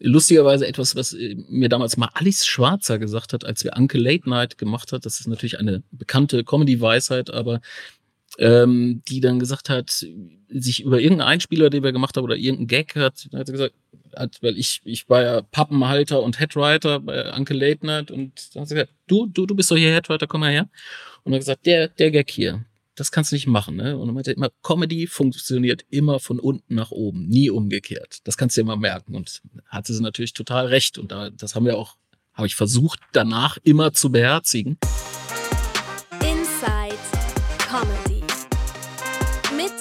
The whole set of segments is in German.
lustigerweise etwas, was äh, mir damals mal Alice Schwarzer gesagt hat, als wir Uncle Late Night gemacht hat. Das ist natürlich eine bekannte Comedy-Weisheit, aber ähm, die dann gesagt hat, sich über irgendeinen Einspieler, den wir gemacht haben, oder irgendeinen Gag hat, hat sie gesagt, hat, weil ich, ich war ja Pappenhalter und Headwriter bei Uncle Late Night und dann hat sie gesagt, du, du, du bist doch hier Headwriter, komm mal her. Und er hat gesagt, der, der Gag hier, das kannst du nicht machen. Ne? Und er meinte immer, Comedy funktioniert immer von unten nach oben, nie umgekehrt. Das kannst du immer merken. Und hatte sie natürlich total recht. Und da, das haben wir auch, habe ich versucht, danach immer zu beherzigen. Inside Comedy mit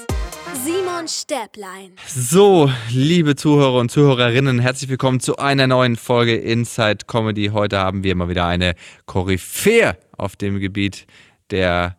Simon Stäblein. So, liebe Zuhörer und Zuhörerinnen, herzlich willkommen zu einer neuen Folge Inside Comedy. Heute haben wir mal wieder eine Koryphäe auf dem Gebiet der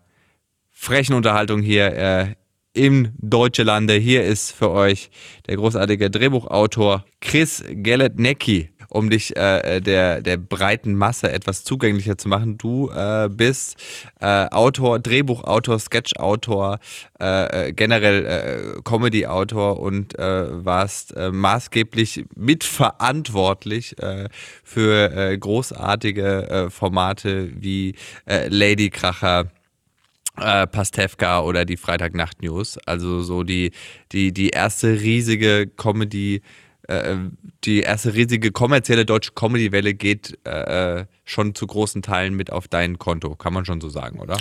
frechen Unterhaltung hier äh, im Deutsche Lande. Hier ist für euch der großartige Drehbuchautor Chris Geletnecki, um dich äh, der, der breiten Masse etwas zugänglicher zu machen. Du äh, bist äh, Autor, Drehbuchautor, Sketchautor, äh, äh generell äh, Comedy-Autor und äh, warst äh, maßgeblich mitverantwortlich äh, für äh, großartige äh, Formate wie äh, Lady Kracher, äh, Pastewka oder die Freitagnacht-News. Also so die, die, die erste riesige Comedy, äh, die erste riesige kommerzielle deutsche Comedy-Welle geht äh, schon zu großen Teilen mit auf dein Konto, kann man schon so sagen, oder?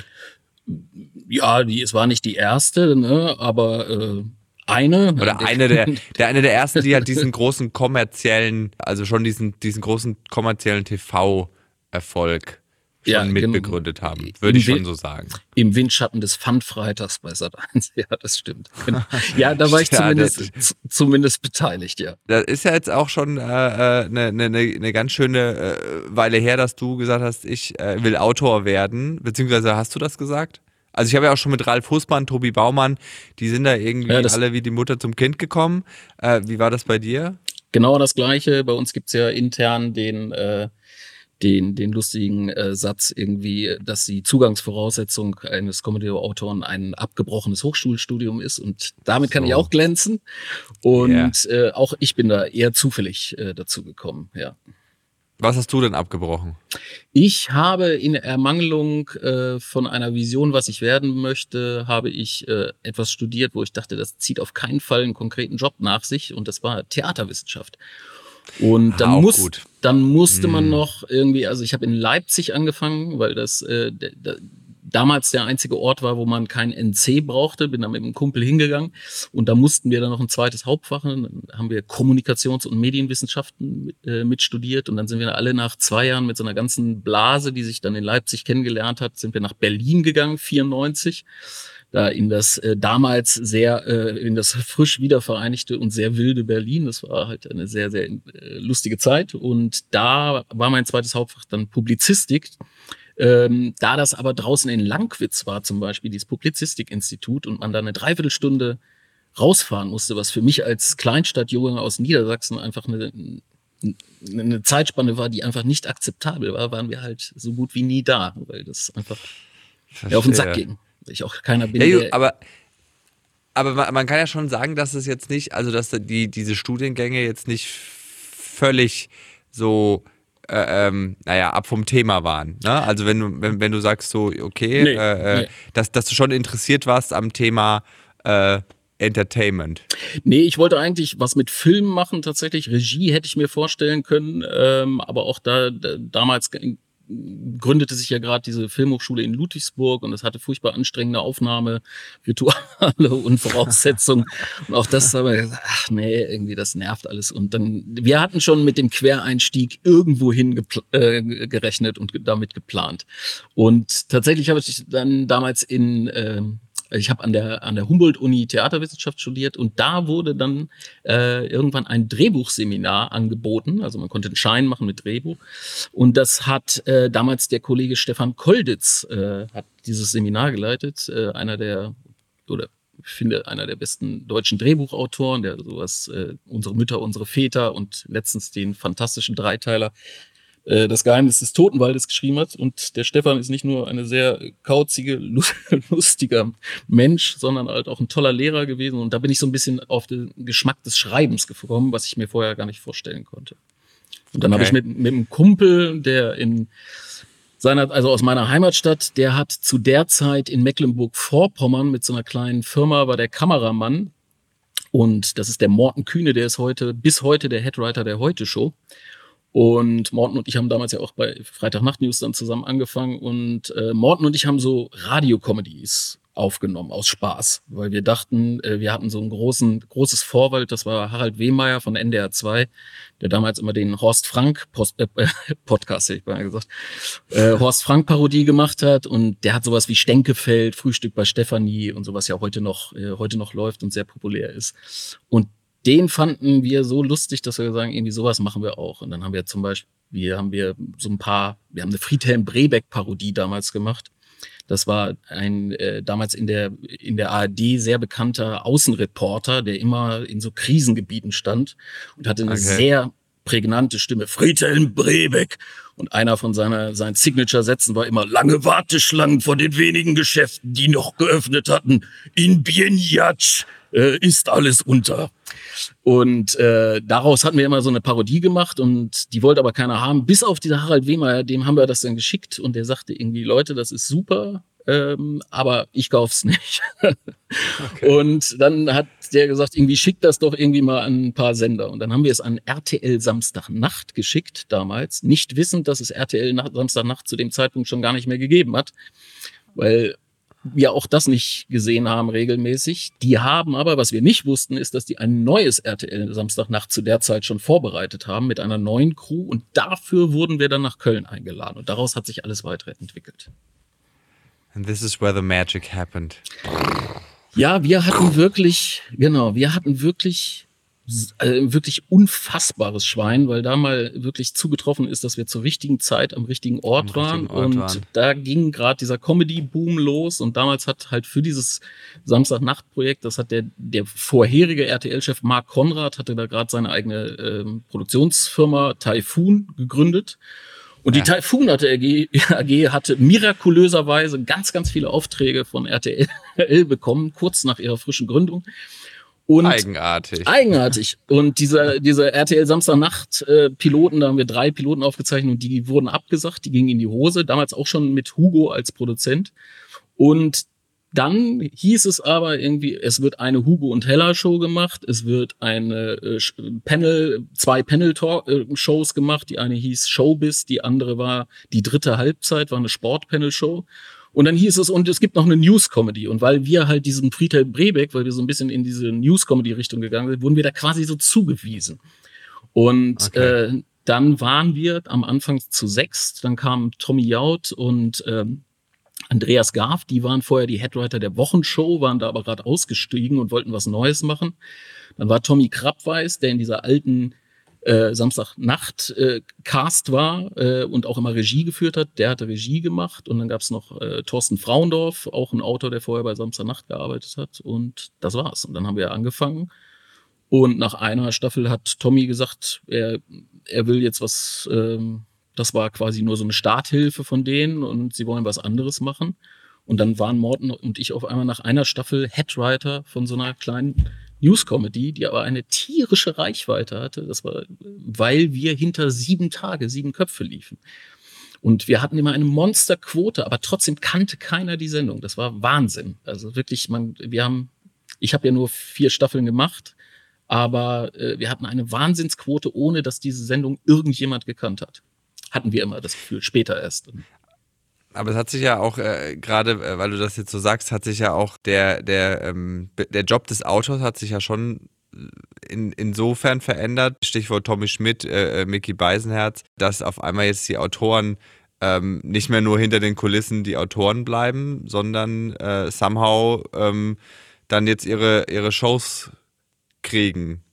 Ja, die, es war nicht die erste, ne, aber äh, eine. Oder eine der, der, eine der ersten, die halt diesen großen kommerziellen, also schon diesen, diesen großen kommerziellen TV-Erfolg schon ja, mitbegründet haben, würde ich schon so sagen. Im Windschatten des Pfandfreitags bei Sat 1, ja, das stimmt. Genau. Ja, da war ich ja, zumindest, zumindest beteiligt, ja. Das ist ja jetzt auch schon eine äh, ne, ne, ne, ne ganz schöne äh, Weile her, dass du gesagt hast, ich äh, will Autor werden, beziehungsweise hast du das gesagt? Also ich habe ja auch schon mit Ralf Hussmann, Tobi Baumann, die sind da irgendwie ja, alle wie die Mutter zum Kind gekommen. Äh, wie war das bei dir? Genau das Gleiche. Bei uns gibt es ja intern den äh, den, den lustigen äh, Satz irgendwie, dass die Zugangsvoraussetzung eines Comedy-Autoren ein abgebrochenes Hochschulstudium ist und damit kann so. ich auch glänzen. Und yeah. äh, auch ich bin da eher zufällig äh, dazu gekommen, ja. Was hast du denn abgebrochen? Ich habe in Ermangelung äh, von einer Vision, was ich werden möchte, habe ich äh, etwas studiert, wo ich dachte, das zieht auf keinen Fall einen konkreten Job nach sich und das war Theaterwissenschaft. Und dann, ah, muss, dann musste man hm. noch irgendwie, also ich habe in Leipzig angefangen, weil das äh, damals der einzige Ort war, wo man kein NC brauchte. Bin dann mit einem Kumpel hingegangen und da mussten wir dann noch ein zweites Hauptfach. Dann haben wir Kommunikations- und Medienwissenschaften äh, mitstudiert und dann sind wir alle nach zwei Jahren mit so einer ganzen Blase, die sich dann in Leipzig kennengelernt hat, sind wir nach Berlin gegangen, 94 da in das äh, damals sehr, äh, in das frisch wiedervereinigte und sehr wilde Berlin. Das war halt eine sehr, sehr äh, lustige Zeit. Und da war mein zweites Hauptfach dann Publizistik. Ähm, da das aber draußen in Langwitz war, zum Beispiel, dieses Publizistikinstitut, und man da eine Dreiviertelstunde rausfahren musste, was für mich als Kleinstadtjunge aus Niedersachsen einfach eine, eine Zeitspanne war, die einfach nicht akzeptabel war, waren wir halt so gut wie nie da, weil das einfach ja, auf den Sack ging ich auch keiner bin. Ja, aber aber man, man, kann ja schon sagen, dass es jetzt nicht, also dass die, diese Studiengänge jetzt nicht völlig so, äh, ähm, naja, ab vom Thema waren. Ne? Also wenn du, wenn, wenn du sagst so, okay, nee, äh, äh, nee. Dass, dass du schon interessiert warst am Thema äh, Entertainment. Nee, ich wollte eigentlich was mit Filmen machen, tatsächlich. Regie hätte ich mir vorstellen können, ähm, aber auch da, da damals gründete sich ja gerade diese Filmhochschule in Ludwigsburg und es hatte furchtbar anstrengende Aufnahme, Rituale und Voraussetzungen. und auch das aber gesagt, ach nee, irgendwie das nervt alles. Und dann, wir hatten schon mit dem Quereinstieg irgendwo hin äh, gerechnet und damit geplant. Und tatsächlich habe ich dann damals in äh, ich habe an der, an der Humboldt-Uni Theaterwissenschaft studiert und da wurde dann äh, irgendwann ein Drehbuchseminar angeboten. Also man konnte einen Schein machen mit Drehbuch. Und das hat äh, damals der Kollege Stefan Kolditz äh, hat dieses Seminar geleitet, äh, einer der, oder ich finde, einer der besten deutschen Drehbuchautoren, der sowas, äh, unsere Mütter, unsere Väter und letztens den fantastischen Dreiteiler äh, das Geheimnis des Totenwaldes geschrieben hat. Und der Stefan ist nicht nur eine sehr kauzige, lustiger Mensch, sondern halt auch ein toller Lehrer gewesen. Und da bin ich so ein bisschen auf den Geschmack des Schreibens gekommen, was ich mir vorher gar nicht vorstellen konnte. Und dann okay. habe ich mit, mit einem Kumpel, der in seiner, also aus meiner Heimatstadt, der hat zu der Zeit in Mecklenburg-Vorpommern mit so einer kleinen Firma, war der Kameramann. Und das ist der Morten Kühne, der ist heute, bis heute der Headwriter der Heute-Show. Und Morten und ich haben damals ja auch bei Freitagnacht News dann zusammen angefangen. Und äh, Morten und ich haben so Radio-Comedies aufgenommen aus Spaß, weil wir dachten, äh, wir hatten so ein großen, großes Vorwald, das war Harald Wehmeier von NDR 2, der damals immer den Horst Frank Post, äh, Podcast, hätte ich mal gesagt, äh, Horst Frank Parodie gemacht hat und der hat sowas wie Stenkefeld, Frühstück bei Stefanie und sowas ja heute noch, äh, heute noch läuft und sehr populär ist. Und den fanden wir so lustig, dass wir sagen, irgendwie sowas machen wir auch. Und dann haben wir zum Beispiel, wir haben wir so ein paar, wir haben eine Friedhelm Brebeck Parodie damals gemacht das war ein äh, damals in der in der ARD sehr bekannter Außenreporter, der immer in so Krisengebieten stand und hatte eine okay. sehr prägnante Stimme. Friedhelm Brebeck. Und einer von seiner, seinen Signature-Sätzen war immer lange Warteschlangen vor den wenigen Geschäften, die noch geöffnet hatten. In Bienjatsch äh, ist alles unter. Und äh, daraus hatten wir immer so eine Parodie gemacht und die wollte aber keiner haben. Bis auf dieser Harald Wehmeier, dem haben wir das dann geschickt und der sagte irgendwie, Leute, das ist super, ähm, aber ich kauf's nicht. okay. Und dann hat der gesagt, irgendwie schickt das doch irgendwie mal an ein paar Sender. Und dann haben wir es an RTL Samstagnacht geschickt damals, nicht wissend, dass es RTL Samstagnacht zu dem Zeitpunkt schon gar nicht mehr gegeben hat. Weil wir auch das nicht gesehen haben regelmäßig. Die haben aber, was wir nicht wussten, ist, dass die ein neues RTL Samstagnacht zu der Zeit schon vorbereitet haben mit einer neuen Crew und dafür wurden wir dann nach Köln eingeladen und daraus hat sich alles weitere entwickelt. And this is where the magic happened. Ja, wir hatten wirklich, genau, wir hatten wirklich äh, wirklich unfassbares Schwein, weil da mal wirklich zugetroffen ist, dass wir zur richtigen Zeit am richtigen Ort, am waren. Richtigen Ort und waren. da ging gerade dieser Comedy-Boom los und damals hat halt für dieses Samstagnacht-Projekt, das hat der, der vorherige RTL-Chef Mark Konrad, hatte da gerade seine eigene ähm, Produktionsfirma Typhoon gegründet. Und die ja. Typhoon AG, AG hatte mirakulöserweise ganz, ganz viele Aufträge von RTL bekommen, kurz nach ihrer frischen Gründung. Und eigenartig. Eigenartig. Und dieser, dieser RTL Samstagnacht äh, Piloten, da haben wir drei Piloten aufgezeichnet und die wurden abgesagt, die gingen in die Hose, damals auch schon mit Hugo als Produzent. Und dann hieß es aber irgendwie, es wird eine Hugo und Hella Show gemacht, es wird eine äh, Panel, zwei Panel äh, Shows gemacht. Die eine hieß Showbiz, die andere war die dritte Halbzeit, war eine Sportpanel Show. Und dann hieß es, und es gibt noch eine News-Comedy. Und weil wir halt diesen Friedhelm Brebeck, weil wir so ein bisschen in diese News-Comedy-Richtung gegangen sind, wurden wir da quasi so zugewiesen. Und okay. äh, dann waren wir am Anfang zu sechs. Dann kam Tommy Jaud und ähm, Andreas Garf, die waren vorher die Headwriter der Wochenshow, waren da aber gerade ausgestiegen und wollten was Neues machen. Dann war Tommy Krabweis, der in dieser alten äh, Samstagnacht äh, Cast war äh, und auch immer Regie geführt hat. Der hatte Regie gemacht und dann gab es noch äh, Thorsten Frauendorf, auch ein Autor, der vorher bei Samstagnacht gearbeitet hat und das war's. Und dann haben wir angefangen und nach einer Staffel hat Tommy gesagt, er, er will jetzt was, ähm, das war quasi nur so eine Starthilfe von denen und sie wollen was anderes machen. Und dann waren Morten und ich auf einmal nach einer Staffel Headwriter von so einer kleinen News-Comedy, die aber eine tierische Reichweite hatte. Das war, weil wir hinter sieben Tage, sieben Köpfe liefen. Und wir hatten immer eine Monsterquote, aber trotzdem kannte keiner die Sendung. Das war Wahnsinn. Also wirklich, man, wir haben, ich habe ja nur vier Staffeln gemacht, aber äh, wir hatten eine Wahnsinnsquote, ohne dass diese Sendung irgendjemand gekannt hat. Hatten wir immer das Gefühl, später erst. Aber es hat sich ja auch, äh, gerade äh, weil du das jetzt so sagst, hat sich ja auch der, der, ähm, der Job des Autors hat sich ja schon in, insofern verändert. Stichwort Tommy Schmidt, äh, äh, Mickey Beisenherz, dass auf einmal jetzt die Autoren ähm, nicht mehr nur hinter den Kulissen die Autoren bleiben, sondern äh, somehow ähm, dann jetzt ihre, ihre Shows kriegen.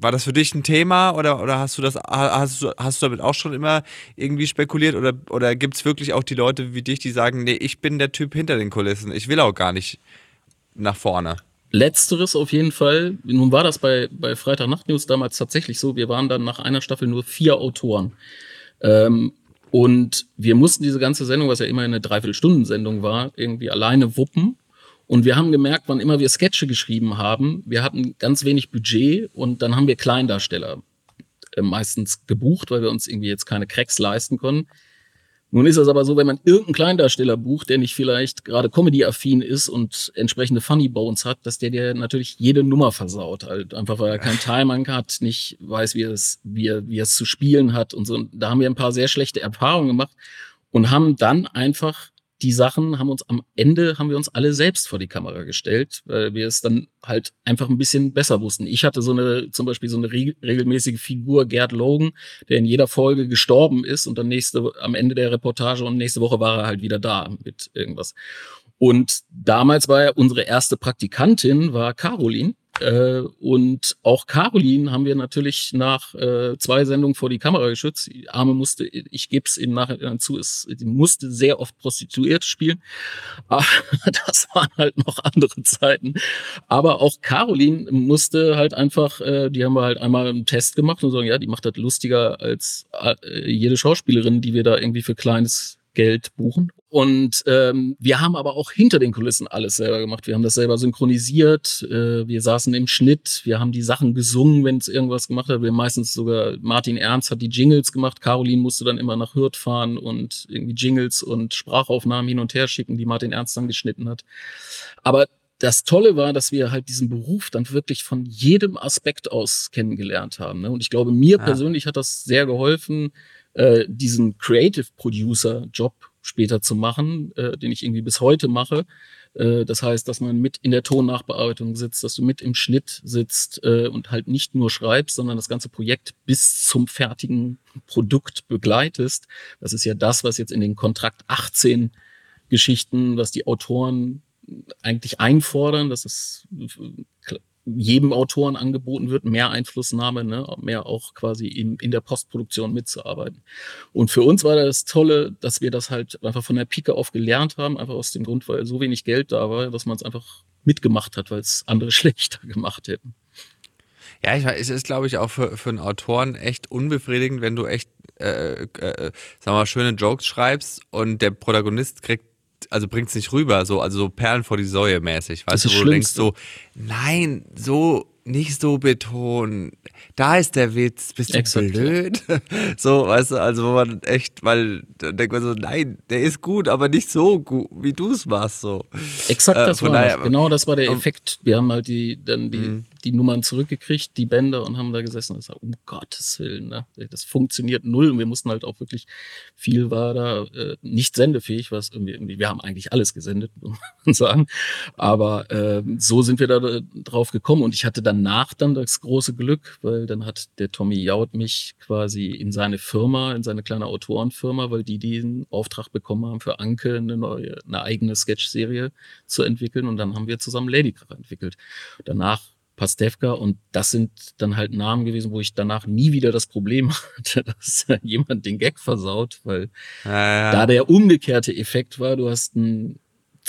War das für dich ein Thema oder, oder hast du das, hast du, hast du damit auch schon immer irgendwie spekuliert oder, oder gibt es wirklich auch die Leute wie dich, die sagen, nee, ich bin der Typ hinter den Kulissen, ich will auch gar nicht nach vorne? Letzteres auf jeden Fall. Nun war das bei, bei Freitag Nacht News damals tatsächlich so. Wir waren dann nach einer Staffel nur vier Autoren. Ähm, und wir mussten diese ganze Sendung, was ja immer eine Dreiviertelstunden-Sendung war, irgendwie alleine wuppen. Und wir haben gemerkt, wann immer wir Sketche geschrieben haben, wir hatten ganz wenig Budget und dann haben wir Kleindarsteller äh, meistens gebucht, weil wir uns irgendwie jetzt keine Cracks leisten konnten. Nun ist es aber so, wenn man irgendeinen Kleindarsteller bucht, der nicht vielleicht gerade Comedy-affin ist und entsprechende Funny Bones hat, dass der dir natürlich jede Nummer versaut. Halt einfach, weil er kein Timing hat, nicht weiß, wie er es, wie er, wie er es zu spielen hat und so. Und da haben wir ein paar sehr schlechte Erfahrungen gemacht und haben dann einfach die Sachen haben uns am Ende haben wir uns alle selbst vor die Kamera gestellt, weil wir es dann halt einfach ein bisschen besser wussten. Ich hatte so eine zum Beispiel so eine regelmäßige Figur Gerd Logan, der in jeder Folge gestorben ist und dann nächste am Ende der Reportage und nächste Woche war er halt wieder da mit irgendwas. Und damals war ja unsere erste Praktikantin war Caroline äh, und auch Caroline haben wir natürlich nach äh, zwei Sendungen vor die Kamera geschützt. Die Arme musste, ich gebe es ihm nachher zu, es, musste sehr oft prostituiert spielen. Aber das waren halt noch andere Zeiten. Aber auch Caroline musste halt einfach, äh, die haben wir halt einmal einen Test gemacht und sagen, ja, die macht das lustiger als äh, jede Schauspielerin, die wir da irgendwie für kleines Geld buchen. Und ähm, wir haben aber auch hinter den Kulissen alles selber gemacht. Wir haben das selber synchronisiert, äh, wir saßen im Schnitt, wir haben die Sachen gesungen, wenn es irgendwas gemacht hat. Wir meistens sogar, Martin Ernst hat die Jingles gemacht, Caroline musste dann immer nach Hürth fahren und irgendwie Jingles und Sprachaufnahmen hin und her schicken, die Martin Ernst dann geschnitten hat. Aber das Tolle war, dass wir halt diesen Beruf dann wirklich von jedem Aspekt aus kennengelernt haben. Ne? Und ich glaube, mir ja. persönlich hat das sehr geholfen, äh, diesen Creative Producer Job später zu machen, äh, den ich irgendwie bis heute mache. Äh, das heißt, dass man mit in der Tonnachbearbeitung sitzt, dass du mit im Schnitt sitzt äh, und halt nicht nur schreibst, sondern das ganze Projekt bis zum fertigen Produkt begleitest. Das ist ja das, was jetzt in den Kontrakt 18 Geschichten, was die Autoren eigentlich einfordern, dass es jedem Autoren angeboten wird, mehr Einflussnahme, ne, mehr auch quasi in, in der Postproduktion mitzuarbeiten. Und für uns war das Tolle, dass wir das halt einfach von der Pike auf gelernt haben, einfach aus dem Grund, weil so wenig Geld da war, dass man es einfach mitgemacht hat, weil es andere schlechter gemacht hätten. Ja, ich, es ist, glaube ich, auch für, für einen Autoren echt unbefriedigend, wenn du echt, äh, äh, sag mal, schöne Jokes schreibst und der Protagonist kriegt also bringt's nicht rüber, so, also so Perlen vor die Säue mäßig, weißt du, wo du denkst so, nein, so nicht so betonen. Da ist der Witz, bist du Exakt, blöd? so, weißt du, also wo man echt, weil da denkt man so, nein, der ist gut, aber nicht so gut, wie du es machst. So. Exakt, äh, das war daher, das. Genau das war der Effekt. Wir haben halt die, dann die, mhm. die Nummern zurückgekriegt, die Bänder und haben da gesessen und gesagt, um Gottes Willen, ne? das funktioniert null. Und wir mussten halt auch wirklich, viel war da äh, nicht sendefähig, was irgendwie, irgendwie, wir haben eigentlich alles gesendet, muss man sagen. Aber äh, so sind wir da drauf gekommen und ich hatte danach dann das große Glück, weil dann hat der Tommy Jaud mich quasi in seine Firma, in seine kleine Autorenfirma, weil die den Auftrag bekommen haben, für Anke eine neue, eine eigene Sketch-Serie zu entwickeln. Und dann haben wir zusammen Ladykracher entwickelt. Danach Pastewka und das sind dann halt Namen gewesen, wo ich danach nie wieder das Problem hatte, dass jemand den Gag versaut, weil ja, ja. da der umgekehrte Effekt war, du hast einen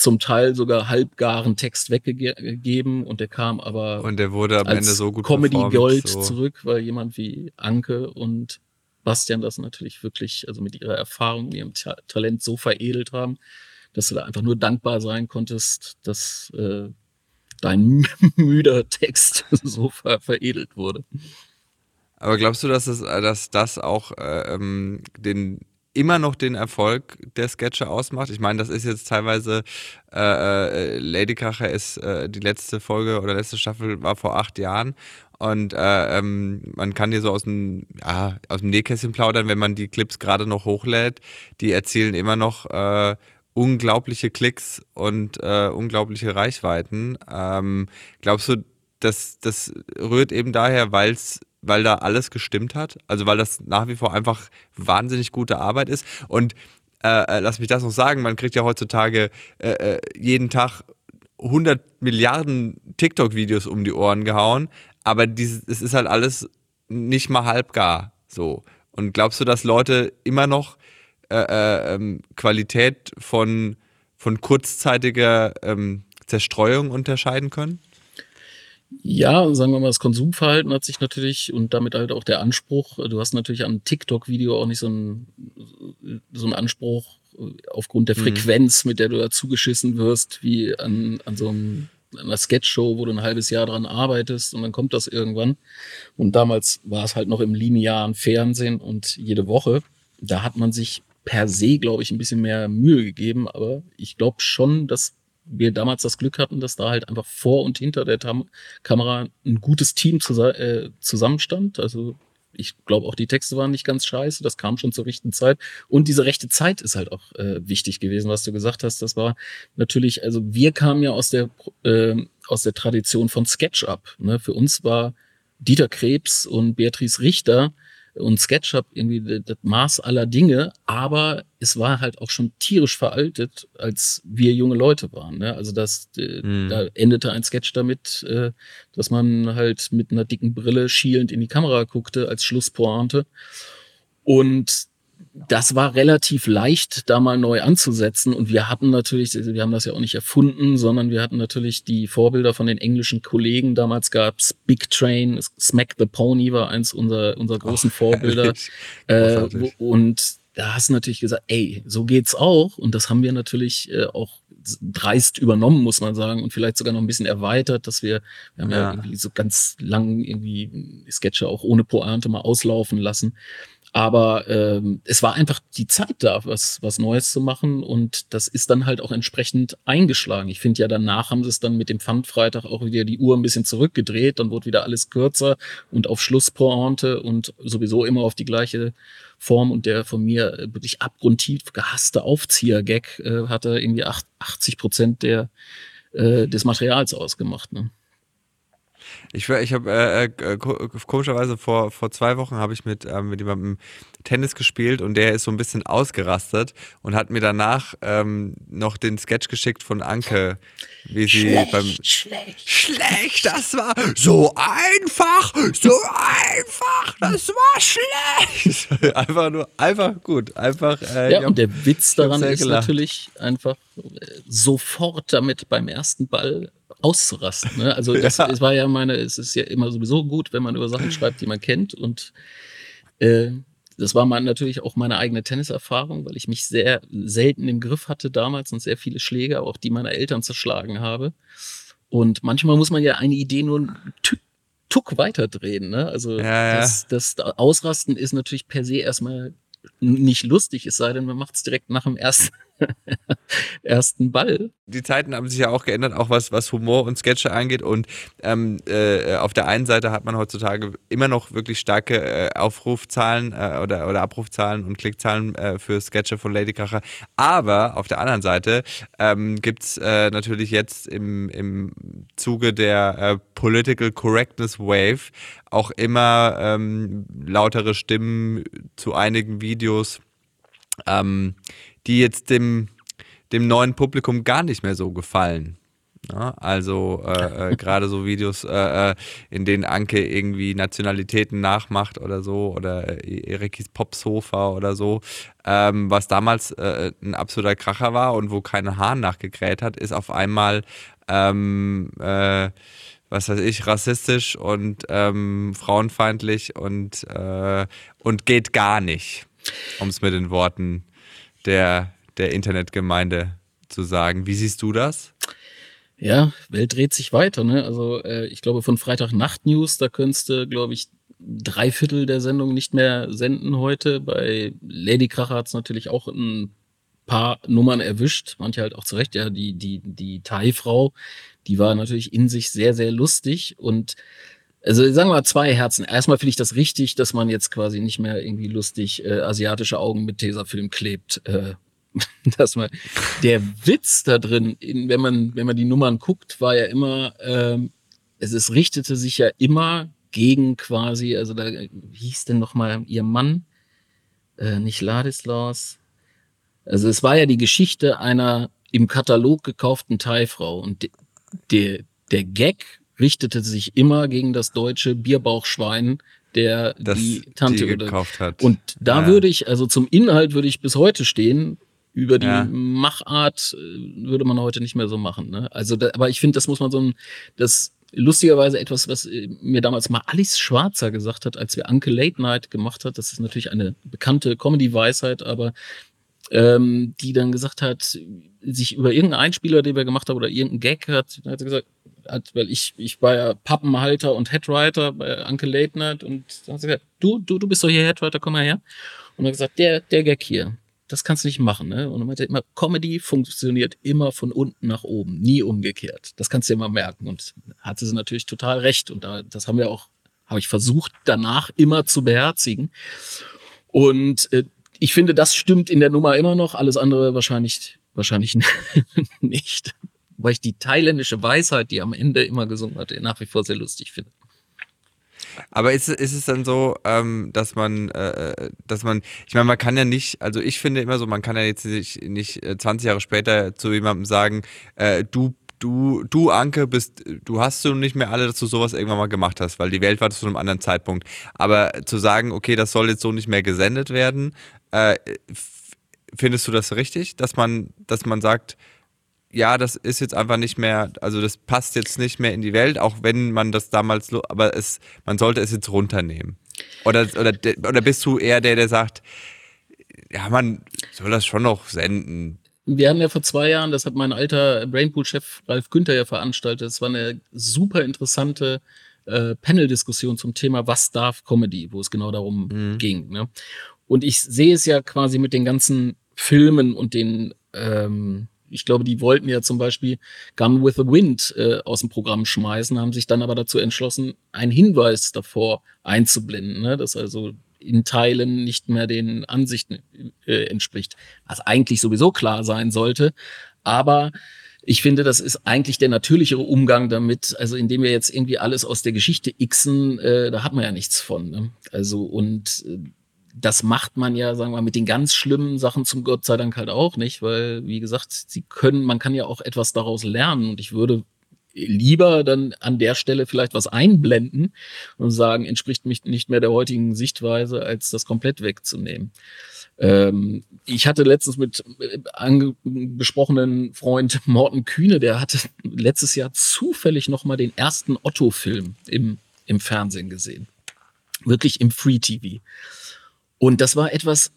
zum Teil sogar halbgaren Text weggegeben und der kam aber und der wurde am Ende so gut Comedy Gold so. zurück, weil jemand wie Anke und Bastian das natürlich wirklich, also mit ihrer Erfahrung, ihrem Ta Talent so veredelt haben, dass du da einfach nur dankbar sein konntest, dass äh, dein müder Text so ver veredelt wurde. Aber glaubst du, dass das, dass das auch äh, ähm, den immer noch den Erfolg der Sketche ausmacht. Ich meine, das ist jetzt teilweise, äh, äh, Lady Kracher ist äh, die letzte Folge oder letzte Staffel war vor acht Jahren und äh, ähm, man kann hier so aus dem, ja, aus dem Nähkästchen plaudern, wenn man die Clips gerade noch hochlädt. Die erzielen immer noch äh, unglaubliche Klicks und äh, unglaubliche Reichweiten. Ähm, glaubst du, dass das rührt eben daher, weil es weil da alles gestimmt hat. Also weil das nach wie vor einfach wahnsinnig gute Arbeit ist. Und äh, äh lass mich das noch sagen, man kriegt ja heutzutage äh, äh jeden Tag 100 Milliarden TikTok-Videos um die Ohren gehauen, aber es ist halt alles nicht mal halb gar so. Und glaubst du, dass Leute immer noch äh, äh, ähm, Qualität von, von kurzzeitiger ähm, Zerstreuung unterscheiden können? Ja, sagen wir mal, das Konsumverhalten hat sich natürlich und damit halt auch der Anspruch, du hast natürlich an TikTok-Video auch nicht so einen, so einen Anspruch aufgrund der mhm. Frequenz, mit der du da zugeschissen wirst, wie an, an so einem einer Sketch-Show, wo du ein halbes Jahr dran arbeitest und dann kommt das irgendwann. Und damals war es halt noch im linearen Fernsehen und jede Woche. Da hat man sich per se, glaube ich, ein bisschen mehr Mühe gegeben, aber ich glaube schon, dass wir damals das Glück hatten, dass da halt einfach vor und hinter der Tam Kamera ein gutes Team zus äh, zusammenstand. Also ich glaube auch die Texte waren nicht ganz scheiße, das kam schon zur rechten Zeit. Und diese rechte Zeit ist halt auch äh, wichtig gewesen, was du gesagt hast. Das war natürlich, also wir kamen ja aus der, äh, aus der Tradition von SketchUp. Ne? Für uns war Dieter Krebs und Beatrice Richter und SketchUp irgendwie das Maß aller Dinge, aber es war halt auch schon tierisch veraltet, als wir junge Leute waren. Ne? Also das, mhm. da endete ein Sketch damit, äh, dass man halt mit einer dicken Brille schielend in die Kamera guckte als Schlusspointe. Und das war relativ leicht, da mal neu anzusetzen. Und wir hatten natürlich, wir haben das ja auch nicht erfunden, sondern wir hatten natürlich die Vorbilder von den englischen Kollegen. Damals gab's Big Train, Smack the Pony war eins unserer, unserer großen oh, Vorbilder. Äh, und da hast du natürlich gesagt, ey, so geht's auch. Und das haben wir natürlich äh, auch dreist übernommen, muss man sagen, und vielleicht sogar noch ein bisschen erweitert, dass wir, wir haben ja, ja irgendwie so ganz lang irgendwie Sketche auch ohne Pointe mal auslaufen lassen. Aber ähm, es war einfach die Zeit da, was, was Neues zu machen. Und das ist dann halt auch entsprechend eingeschlagen. Ich finde ja, danach haben sie es dann mit dem Pfandfreitag auch wieder die Uhr ein bisschen zurückgedreht. Dann wurde wieder alles kürzer und auf Schlusspointe und sowieso immer auf die gleiche Form. Und der von mir wirklich abgrundtief gehasste Aufzieher-Gag äh, hatte irgendwie 80 Prozent der, äh, des Materials ausgemacht. Ne? Ich, ich habe äh, äh komischerweise vor, vor zwei Wochen habe ich mit, äh, mit jemandem Tennis gespielt und der ist so ein bisschen ausgerastet und hat mir danach ähm, noch den Sketch geschickt von Anke, wie sie schlecht, beim schlecht. schlecht, das war so einfach, so einfach, das war schlecht. einfach nur, einfach gut, einfach. Äh, ja, und der Witz daran ist gelacht. natürlich einfach äh, sofort damit beim ersten Ball auszurasten. Ne? Also das, ja. es war ja meine, es ist ja immer sowieso gut, wenn man über Sachen schreibt, die man kennt. Und äh, das war man natürlich auch meine eigene Tenniserfahrung, weil ich mich sehr selten im Griff hatte damals und sehr viele Schläge, auch die meiner Eltern zerschlagen habe. Und manchmal muss man ja eine Idee nur einen Tuck weiterdrehen. Ne? Also ja, das, das Ausrasten ist natürlich per se erstmal nicht lustig, es sei denn, man macht es direkt nach dem ersten ersten Ball. Die Zeiten haben sich ja auch geändert, auch was, was Humor und Sketche angeht. Und ähm, äh, auf der einen Seite hat man heutzutage immer noch wirklich starke äh, Aufrufzahlen äh, oder, oder Abrufzahlen und Klickzahlen äh, für Sketche von Lady Kracher. Aber auf der anderen Seite ähm, gibt es äh, natürlich jetzt im, im Zuge der äh, Political Correctness Wave auch immer ähm, lautere Stimmen zu einigen Videos. Ähm, die jetzt dem, dem neuen Publikum gar nicht mehr so gefallen. Ja, also äh, äh, gerade so Videos, äh, äh, in denen Anke irgendwie Nationalitäten nachmacht oder so oder Erikis Popsofa oder so, ähm, was damals äh, ein absoluter Kracher war und wo keine Hahn nachgekräht hat, ist auf einmal ähm, äh, was weiß ich, rassistisch und ähm, frauenfeindlich und, und geht gar nicht, um es mit den Worten der, der Internetgemeinde zu sagen. Wie siehst du das? Ja, Welt dreht sich weiter. Ne? Also äh, ich glaube, von Freitag Nacht News, da könntest du, glaube ich, drei Viertel der Sendung nicht mehr senden heute. Bei Lady Kracher hat es natürlich auch ein paar Nummern erwischt, manche halt auch zurecht. Ja, die, die, die Thai-Frau, die war natürlich in sich sehr, sehr lustig und also sagen wir mal zwei Herzen. Erstmal finde ich das richtig, dass man jetzt quasi nicht mehr irgendwie lustig äh, asiatische Augen mit Tesafilm klebt. Äh, dass man der Witz da drin, in, wenn man wenn man die Nummern guckt, war ja immer, ähm, es ist richtete sich ja immer gegen quasi, also da wie hieß denn noch mal ihr Mann, äh, nicht Ladislaus. Also es war ja die Geschichte einer im Katalog gekauften Thai-Frau und de, der der Gag richtete sich immer gegen das deutsche Bierbauchschwein, der das die Tante die gekauft hat. Und da ja. würde ich, also zum Inhalt würde ich bis heute stehen. Über die ja. Machart äh, würde man heute nicht mehr so machen. Ne? Also, da, aber ich finde, das muss man so ein, das lustigerweise etwas, was äh, mir damals mal Alice Schwarzer gesagt hat, als wir Uncle Late Night gemacht hat. Das ist natürlich eine bekannte Comedy-Weisheit, aber ähm, die dann gesagt hat, sich über irgendeinen Einspieler, den wir gemacht haben, oder irgendeinen Gag hat, hat sie gesagt, weil ich, ich war ja Pappenhalter und Headwriter bei Uncle Late Night und dann hat sie gesagt, du, du, du bist doch hier Headwriter, komm mal her. Und hat gesagt, der, der Gag hier, das kannst du nicht machen. Ne? Und er meinte immer, Comedy funktioniert immer von unten nach oben, nie umgekehrt. Das kannst du immer merken. Und hatte sie natürlich total recht. Und da, das haben wir auch, habe ich versucht, danach immer zu beherzigen. Und äh, ich finde, das stimmt in der Nummer immer noch. Alles andere wahrscheinlich, wahrscheinlich nicht. Weil ich die thailändische Weisheit, die am Ende immer gesungen hat, nach wie vor sehr lustig finde. Aber ist, ist es dann so, ähm, dass man, äh, dass man, ich meine, man kann ja nicht, also ich finde immer so, man kann ja jetzt nicht, nicht 20 äh, Jahre später zu jemandem sagen, äh, du du, du Anke, bist, du hast du nicht mehr alle, dass du sowas irgendwann mal gemacht hast, weil die Welt war zu einem anderen Zeitpunkt. Aber zu sagen, okay, das soll jetzt so nicht mehr gesendet werden, äh, findest du das richtig, dass man, dass man sagt, ja, das ist jetzt einfach nicht mehr, also das passt jetzt nicht mehr in die Welt, auch wenn man das damals, aber es, man sollte es jetzt runternehmen. Oder, oder, oder bist du eher der, der sagt, ja, man soll das schon noch senden. Wir haben ja vor zwei Jahren, das hat mein alter Brainpool-Chef Ralf Günther ja veranstaltet, es war eine super interessante äh, Panel-Diskussion zum Thema Was darf Comedy, wo es genau darum mhm. ging. Ne? Und ich sehe es ja quasi mit den ganzen Filmen und den ähm, ich glaube, die wollten ja zum Beispiel Gun with the Wind äh, aus dem Programm schmeißen, haben sich dann aber dazu entschlossen, einen Hinweis davor einzublenden, ne? dass also in Teilen nicht mehr den Ansichten äh, entspricht, was eigentlich sowieso klar sein sollte. Aber ich finde, das ist eigentlich der natürlichere Umgang damit, also indem wir jetzt irgendwie alles aus der Geschichte xen, äh, da hat man ja nichts von. Ne? Also und äh, das macht man ja, sagen wir mal, mit den ganz schlimmen Sachen zum Gott sei Dank halt auch nicht, weil, wie gesagt, sie können, man kann ja auch etwas daraus lernen und ich würde lieber dann an der Stelle vielleicht was einblenden und sagen, entspricht mich nicht mehr der heutigen Sichtweise, als das komplett wegzunehmen. Ähm, ich hatte letztens mit äh, angesprochenen Freund Morten Kühne, der hatte letztes Jahr zufällig nochmal den ersten Otto-Film im, im Fernsehen gesehen. Wirklich im Free TV. Und das war etwas,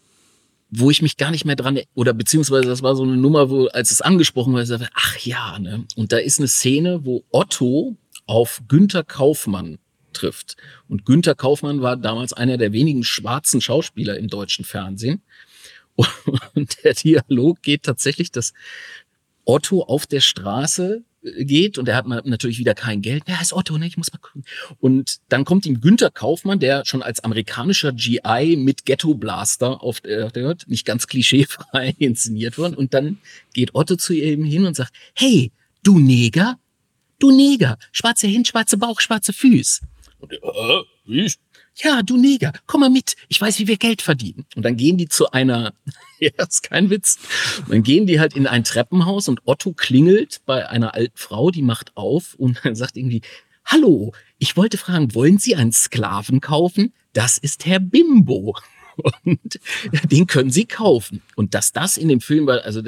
wo ich mich gar nicht mehr dran, oder beziehungsweise das war so eine Nummer, wo, als es angesprochen war, ich sagte, ach ja, ne? Und da ist eine Szene, wo Otto auf Günther Kaufmann trifft. Und Günther Kaufmann war damals einer der wenigen schwarzen Schauspieler im deutschen Fernsehen. Und der Dialog geht tatsächlich, dass Otto auf der Straße geht und er hat natürlich wieder kein Geld. Wer heißt Otto? Ne? Ich muss mal gucken. Und dann kommt ihm Günther Kaufmann, der schon als amerikanischer GI mit Ghetto Blaster auf der hört, nicht ganz klischeefrei inszeniert worden. Und dann geht Otto zu ihm hin und sagt, hey, du Neger, du Neger, schwarze Hin, schwarze Bauch, schwarze Füße. Und der, äh, wie? Ja, du Neger, komm mal mit, ich weiß, wie wir Geld verdienen. Und dann gehen die zu einer, ja, ist kein Witz, dann gehen die halt in ein Treppenhaus und Otto klingelt bei einer alten Frau, die macht auf und sagt irgendwie, hallo, ich wollte fragen, wollen Sie einen Sklaven kaufen? Das ist Herr Bimbo. Und den können Sie kaufen. Und dass das in dem Film war, also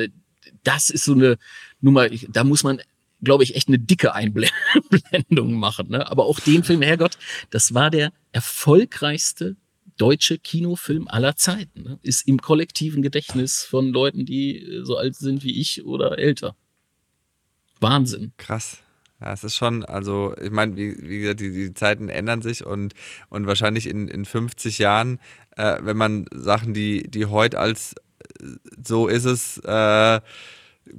das ist so eine Nummer, da muss man glaube ich, echt eine dicke Einblendung machen. Ne? Aber auch den Film, Herrgott, das war der erfolgreichste deutsche Kinofilm aller Zeiten. Ne? Ist im kollektiven Gedächtnis von Leuten, die äh, so alt sind wie ich oder älter. Wahnsinn. Krass. Ja, es ist schon, also ich meine, wie, wie gesagt, die, die Zeiten ändern sich und, und wahrscheinlich in, in 50 Jahren, äh, wenn man Sachen, die, die heute als äh, so ist es, äh,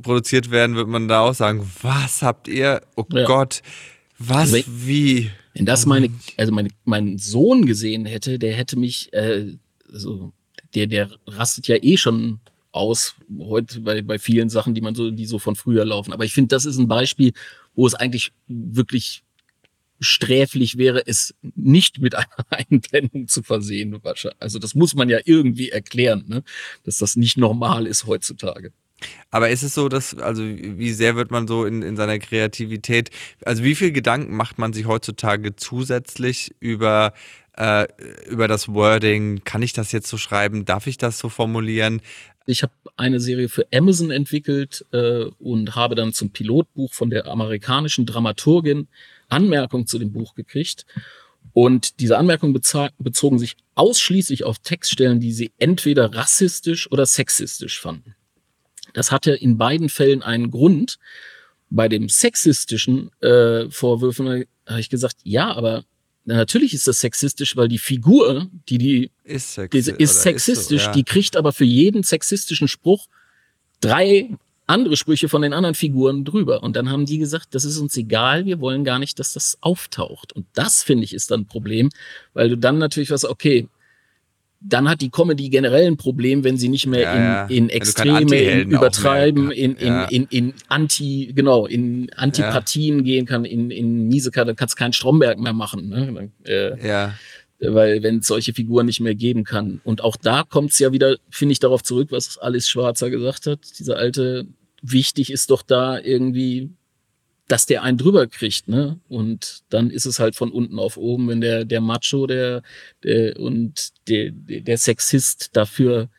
produziert werden, wird man da auch sagen, was habt ihr? Oh ja. Gott, was, wenn, wie? Wenn das meine, also meine, mein Sohn gesehen hätte, der hätte mich, äh, so, der, der rastet ja eh schon aus heute bei, bei vielen Sachen, die man so, die so von früher laufen. Aber ich finde, das ist ein Beispiel, wo es eigentlich wirklich sträflich wäre, es nicht mit einer Einblendung zu versehen. Also das muss man ja irgendwie erklären, ne? dass das nicht normal ist heutzutage. Aber ist es so, dass, also wie sehr wird man so in, in seiner Kreativität, also wie viel Gedanken macht man sich heutzutage zusätzlich über, äh, über das Wording? Kann ich das jetzt so schreiben? Darf ich das so formulieren? Ich habe eine Serie für Amazon entwickelt äh, und habe dann zum Pilotbuch von der amerikanischen Dramaturgin Anmerkung zu dem Buch gekriegt. Und diese Anmerkungen bezogen sich ausschließlich auf Textstellen, die sie entweder rassistisch oder sexistisch fanden. Das hatte in beiden Fällen einen Grund. Bei dem sexistischen äh, Vorwürfen habe ich gesagt, ja, aber natürlich ist das sexistisch, weil die Figur, die die Ist, die, sexi ist sexistisch, so, ja. die kriegt aber für jeden sexistischen Spruch drei andere Sprüche von den anderen Figuren drüber. Und dann haben die gesagt, das ist uns egal, wir wollen gar nicht, dass das auftaucht. Und das, finde ich, ist dann ein Problem, weil du dann natürlich was, okay, dann hat die Comedy generell ein Problem, wenn sie nicht mehr Ja, ja. in, in keine Extreme, in Übertreiben, in, in, ja. in, in Anti, genau, in Antipathien gehen kann, in, in miese, dann kannst keinen Stromberg mehr machen. Ne? Äh, Ja, weil wenn es solche Figuren nicht mehr geben kann. Und auch da kommt es ja wieder, finde ich, darauf zurück, was Alice Schwarzer gesagt hat. Dieser alte, wichtig ist doch da irgendwie, dass der einen drüber kriegt, ne? Und dann ist es halt von unten auf oben, wenn der, der Macho, der, der und der, der Sexist dafür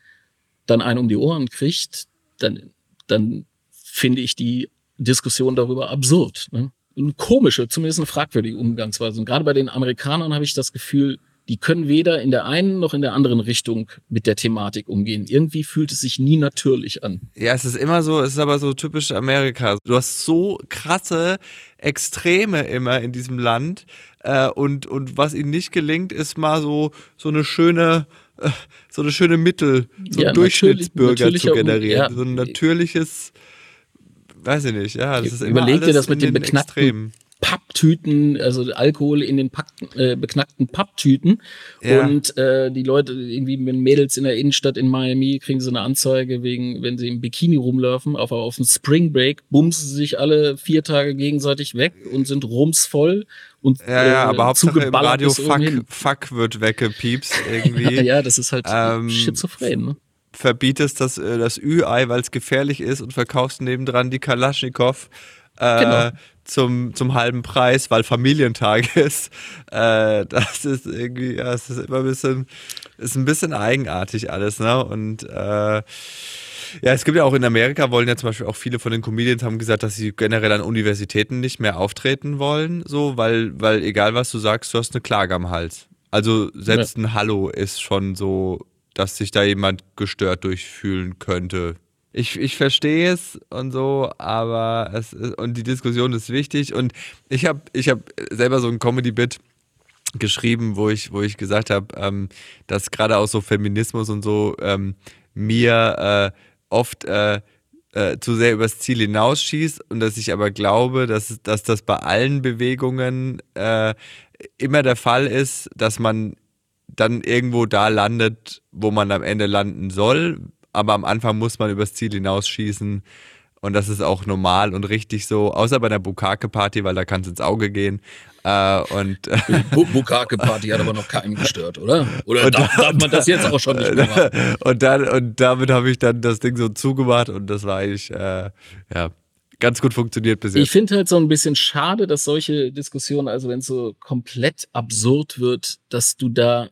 dann einen um die Ohren kriegt, dann, dann finde ich die Diskussion darüber absurd. Ne? Eine komische, zumindest eine fragwürdige Umgangsweise. Und gerade bei den Amerikanern habe ich das Gefühl, die können weder in der einen noch in der anderen Richtung mit der Thematik umgehen. Irgendwie fühlt es sich nie natürlich an. Ja, es ist immer so, es ist aber so typisch Amerika. Du hast so krasse Extreme immer in diesem Land äh, und, und was ihnen nicht gelingt, ist mal so, so eine schöne, äh, so eine schöne Mittel, so Ja, einen Durchschnittsbürger zu generieren. ja. So ein natürliches, weiß ich nicht, ja, das ist immer Überleg dir das mit den beknackten Extremen. Papptüten, also Alkohol in den Pack, äh, beknackten Papptüten. Ja. Und äh, die Leute, irgendwie mit Mädels in der Innenstadt in Miami, kriegen sie eine Anzeige wegen, wenn sie im Bikini rumlaufen, auf, auf dem Spring Break, bumsen sie sich alle vier Tage gegenseitig weg und sind rumsvoll und Ja, ja, äh, aber Hauptsache im Radio fuck, fuck wird weggepiepst irgendwie. Ja, das ist halt Ähm, schizophren. Ne? verbietest das, äh, das Ü-Ei, weil es gefährlich ist und verkaufst nebendran die Kalaschnikow äh, Genau. Zum, zum halben Preis, weil Familientag ist. Äh, das ist irgendwie, ja, es ist immer ein bisschen, ist ein bisschen eigenartig alles, ne? Und äh, ja, es gibt ja auch in Amerika, wollen ja zum Beispiel auch viele von den Comedians haben gesagt, dass sie generell an Universitäten nicht mehr auftreten wollen, so, weil, weil egal was du sagst, du hast eine Klage am Hals. Also selbst ein Hallo ist schon so, dass sich da jemand gestört durchfühlen könnte. Ich, ich verstehe es und so, aber es ist, und die Diskussion ist wichtig. Und ich habe ich hab selber so ein Comedy-Bit geschrieben, wo ich, wo ich gesagt habe, ähm, dass gerade auch so Feminismus und so ähm, mir äh, oft äh, äh, zu sehr übers Ziel hinausschießt und dass ich aber glaube, dass, dass das bei allen Bewegungen äh, immer der Fall ist, dass man dann irgendwo da landet, wo man am Ende landen soll, aber am Anfang muss man übers Ziel hinausschießen und das ist auch normal und richtig so, außer bei einer Bukake-Party, weil da kann es ins Auge gehen. Äh, und Bu- Bukake-Party hat aber noch keinen gestört, oder? Oder darf, darf man das jetzt auch schon nicht mehr machen? und dann und damit habe ich dann das Ding so zugemacht und das war eigentlich äh, ja ganz gut funktioniert bis Ich jetzt. finde halt so ein bisschen schade, dass solche Diskussionen, also wenn es so komplett absurd wird, dass du da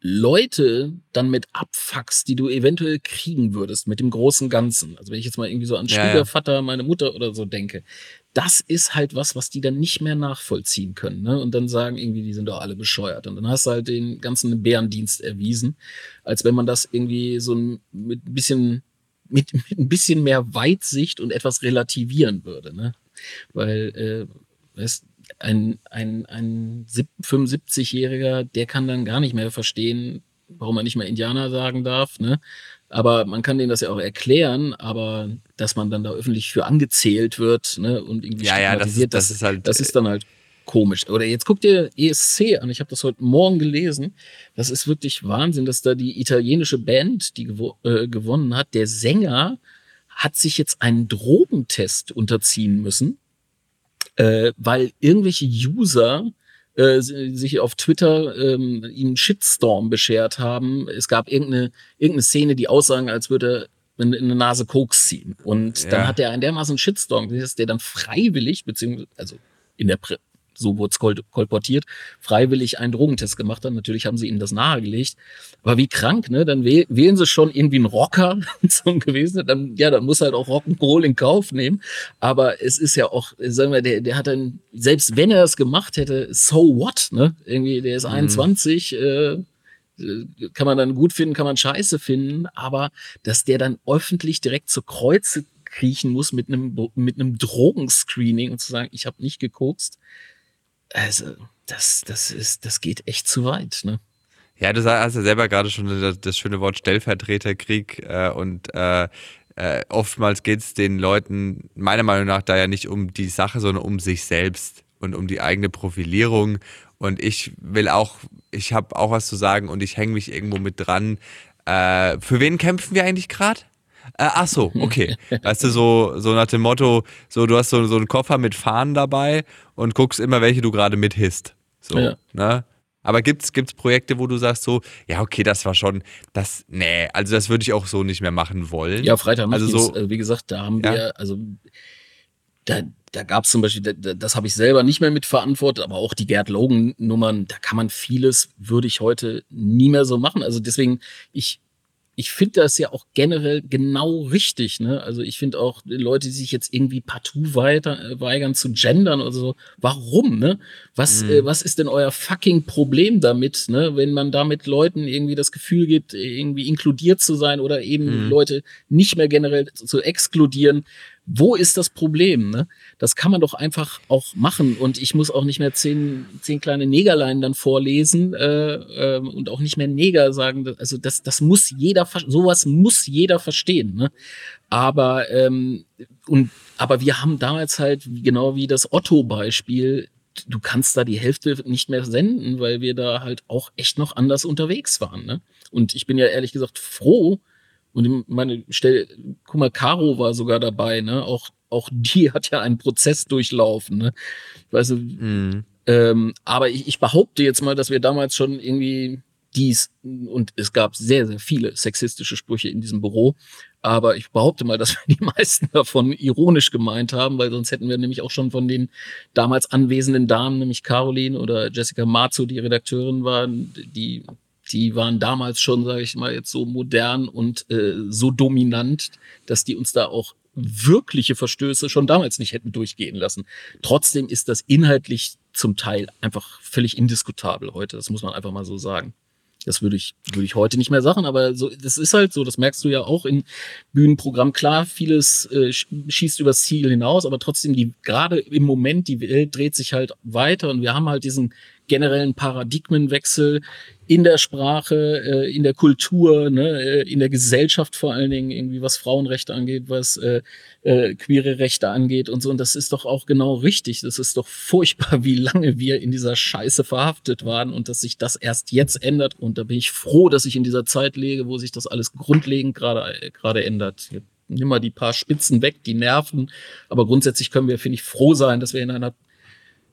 Leute dann mit abfuckst, die du eventuell kriegen würdest mit dem großen Ganzen. Also wenn ich jetzt mal irgendwie so an Ja, ja. Schwiegervater, meine Mutter oder so denke, das ist halt was, was die dann nicht mehr nachvollziehen können. Ne? Und dann sagen irgendwie, die sind doch alle bescheuert. Und dann hast du halt den ganzen Bärendienst erwiesen, als wenn man das irgendwie so ein, mit ein bisschen mit, mit ein bisschen mehr Weitsicht und etwas relativieren würde. Ne? Weil äh, weißt, ein, ein, ein sieb- 75-Jähriger, der kann dann gar nicht mehr verstehen, warum er nicht mehr Indianer sagen darf. Ne? Aber man kann denen das ja auch erklären, aber dass man dann da öffentlich für angezählt wird ne? und irgendwie Ja, ja, das ist- das ist halt- das ist dann halt komisch. Oder jetzt guck dir ESC an. Ich habe das heute Morgen gelesen. Das ist wirklich Wahnsinn, dass da die italienische Band, die gewo äh, gewonnen hat, der Sänger hat sich jetzt einen Drogentest unterziehen müssen, äh, weil irgendwelche User äh, sich auf Twitter ähm, ihm einen Shitstorm beschert haben. Es gab irgendeine, irgendeine Szene, die aussagen, als würde er in eine Nase Koks ziehen. Und Ja. dann hat er einen dermaßen Shitstorm, dass der dann freiwillig, beziehungsweise, also in der Pre so wurde es kol kolportiert, freiwillig einen Drogentest gemacht hat. Natürlich haben sie ihm das nahegelegt. Aber wie krank, ne? Dann wäh wählen sie schon irgendwie einen Rocker zum gewesen. Dann, ja, dann muss halt auch Rock'n'Roll in Kauf nehmen. Aber es ist ja auch, sagen wir, der, der hat dann, selbst wenn er es gemacht hätte, so what, ne? Irgendwie, der ist 21, äh, kann man dann gut finden, kann man scheiße finden, aber dass der dann öffentlich direkt zu Kreuze kriechen muss mit einem mit einem Drogenscreening und zu sagen, ich habe nicht gekokst. Also das das ist das geht echt zu weit, ne? Ja, du hast ja selber gerade schon das, schöne Wort Stellvertreterkrieg äh, und äh, äh, oftmals geht es den Leuten meiner Meinung nach da ja nicht um die Sache, sondern um sich selbst und um die eigene Profilierung. Und ich will auch, ich habe auch was zu sagen und ich hänge mich irgendwo mit dran. Äh, für wen kämpfen wir eigentlich gerade? Äh, ach so, okay. Weißt du, so, so nach dem Motto, so du hast so, so einen Koffer mit Fahnen dabei und guckst immer, welche du gerade mithisst. So, ja. ne? Aber gibt's gibt's Projekte, wo du sagst so, ja okay, das war schon, das, nee, also das würde ich auch so nicht mehr machen wollen. Ja, Freitag also so, äh, wie gesagt, da haben ja. wir, also da, da gab es zum Beispiel, da, das habe ich selber nicht mehr mitverantwortet, aber auch die Gerd Logan-Nummern, da kann man vieles, würde ich heute nie mehr so machen. Also deswegen, ich ich finde das ja auch generell genau richtig. Ne? Also ich finde auch Leute, die sich jetzt irgendwie partout weiter, äh, weigern zu gendern oder so, warum? Ne? Was, mhm. äh, was ist denn euer fucking Problem damit, ne? wenn man damit Leuten irgendwie das Gefühl gibt, irgendwie inkludiert zu sein oder eben mhm. Leute nicht mehr generell zu exkludieren? Wo ist das Problem? Ne? Das kann man doch einfach auch machen und ich muss auch nicht mehr zehn, zehn kleine Negerlein dann vorlesen äh, äh, und auch nicht mehr Neger sagen. Also das, das muss jeder, sowas muss jeder verstehen. Ne? Aber ähm, und aber wir haben damals halt genau wie das Otto-Beispiel du kannst da die Hälfte nicht mehr senden, weil wir da halt auch echt noch anders unterwegs waren. Ne? Und ich bin ja ehrlich gesagt froh, und meine Stelle, guck mal, Caro war sogar dabei, ne? Auch, auch die hat ja einen Prozess durchlaufen, ne? Weißt du, mm. ähm, aber ich, ich behaupte jetzt mal, dass wir damals schon irgendwie dies und es gab sehr, sehr viele sexistische Sprüche in diesem Büro. Aber ich behaupte mal, dass wir die meisten davon ironisch gemeint haben, weil sonst hätten wir nämlich auch schon von den damals anwesenden Damen, nämlich Caroline oder Jessica Marzo, die Redakteurin waren, die die waren damals schon, sage ich mal, jetzt so modern und äh, so dominant, dass die uns da auch wirkliche Verstöße schon damals nicht hätten durchgehen lassen. Trotzdem ist das inhaltlich zum Teil einfach völlig indiskutabel heute. Das muss man einfach mal so sagen. Das würde ich, würde ich heute nicht mehr sagen, aber so, das ist halt so, das merkst du ja auch im Bühnenprogramm. Klar, vieles äh, schießt übers Ziel hinaus, aber trotzdem, die, gerade im Moment, die Welt dreht sich halt weiter und wir haben halt diesen generellen Paradigmenwechsel in der Sprache, äh, in der Kultur, ne, äh, in der Gesellschaft vor allen Dingen, irgendwie was Frauenrechte angeht, was äh, äh, queere Rechte angeht und so. Und das ist doch auch genau richtig. Das ist doch furchtbar, wie lange wir in dieser Scheiße verhaftet waren und dass sich das erst jetzt ändert. Und da bin ich froh, dass ich in dieser Zeit lege, wo sich das alles grundlegend gerade äh, gerade ändert. Nimm mal die paar Spitzen weg, die nerven. Aber grundsätzlich können wir, finde ich, froh sein, dass wir in einer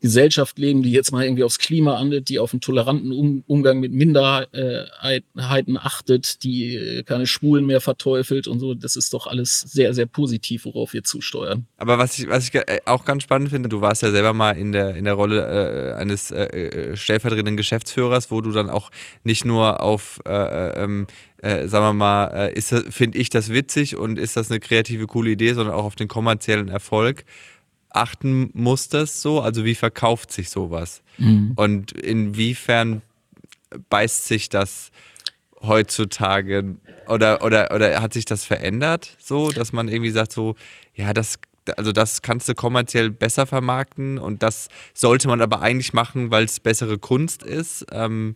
Gesellschaft leben, die jetzt mal irgendwie aufs Klima andelt, die auf einen toleranten um Umgang mit Minderheiten achtet, die äh, keine Schwulen mehr verteufelt und so. Das ist doch alles sehr, sehr positiv, worauf wir zusteuern. Aber was ich, was ich äh, auch ganz spannend finde, du warst ja selber mal in der, in der Rolle äh, eines äh, stellvertretenden Geschäftsführers, wo du dann auch nicht nur auf äh, ähm, äh, sagen wir mal, äh, finde ich das witzig und ist das eine kreative, coole Idee, sondern auch auf den kommerziellen Erfolg achten muss das so? Also wie verkauft sich sowas? Mhm. Und inwiefern beißt sich das heutzutage oder, oder, oder hat sich das verändert so, dass man irgendwie sagt so, ja, das, also das kannst du kommerziell besser vermarkten und das sollte man aber eigentlich machen, weil es bessere Kunst ist. Ähm,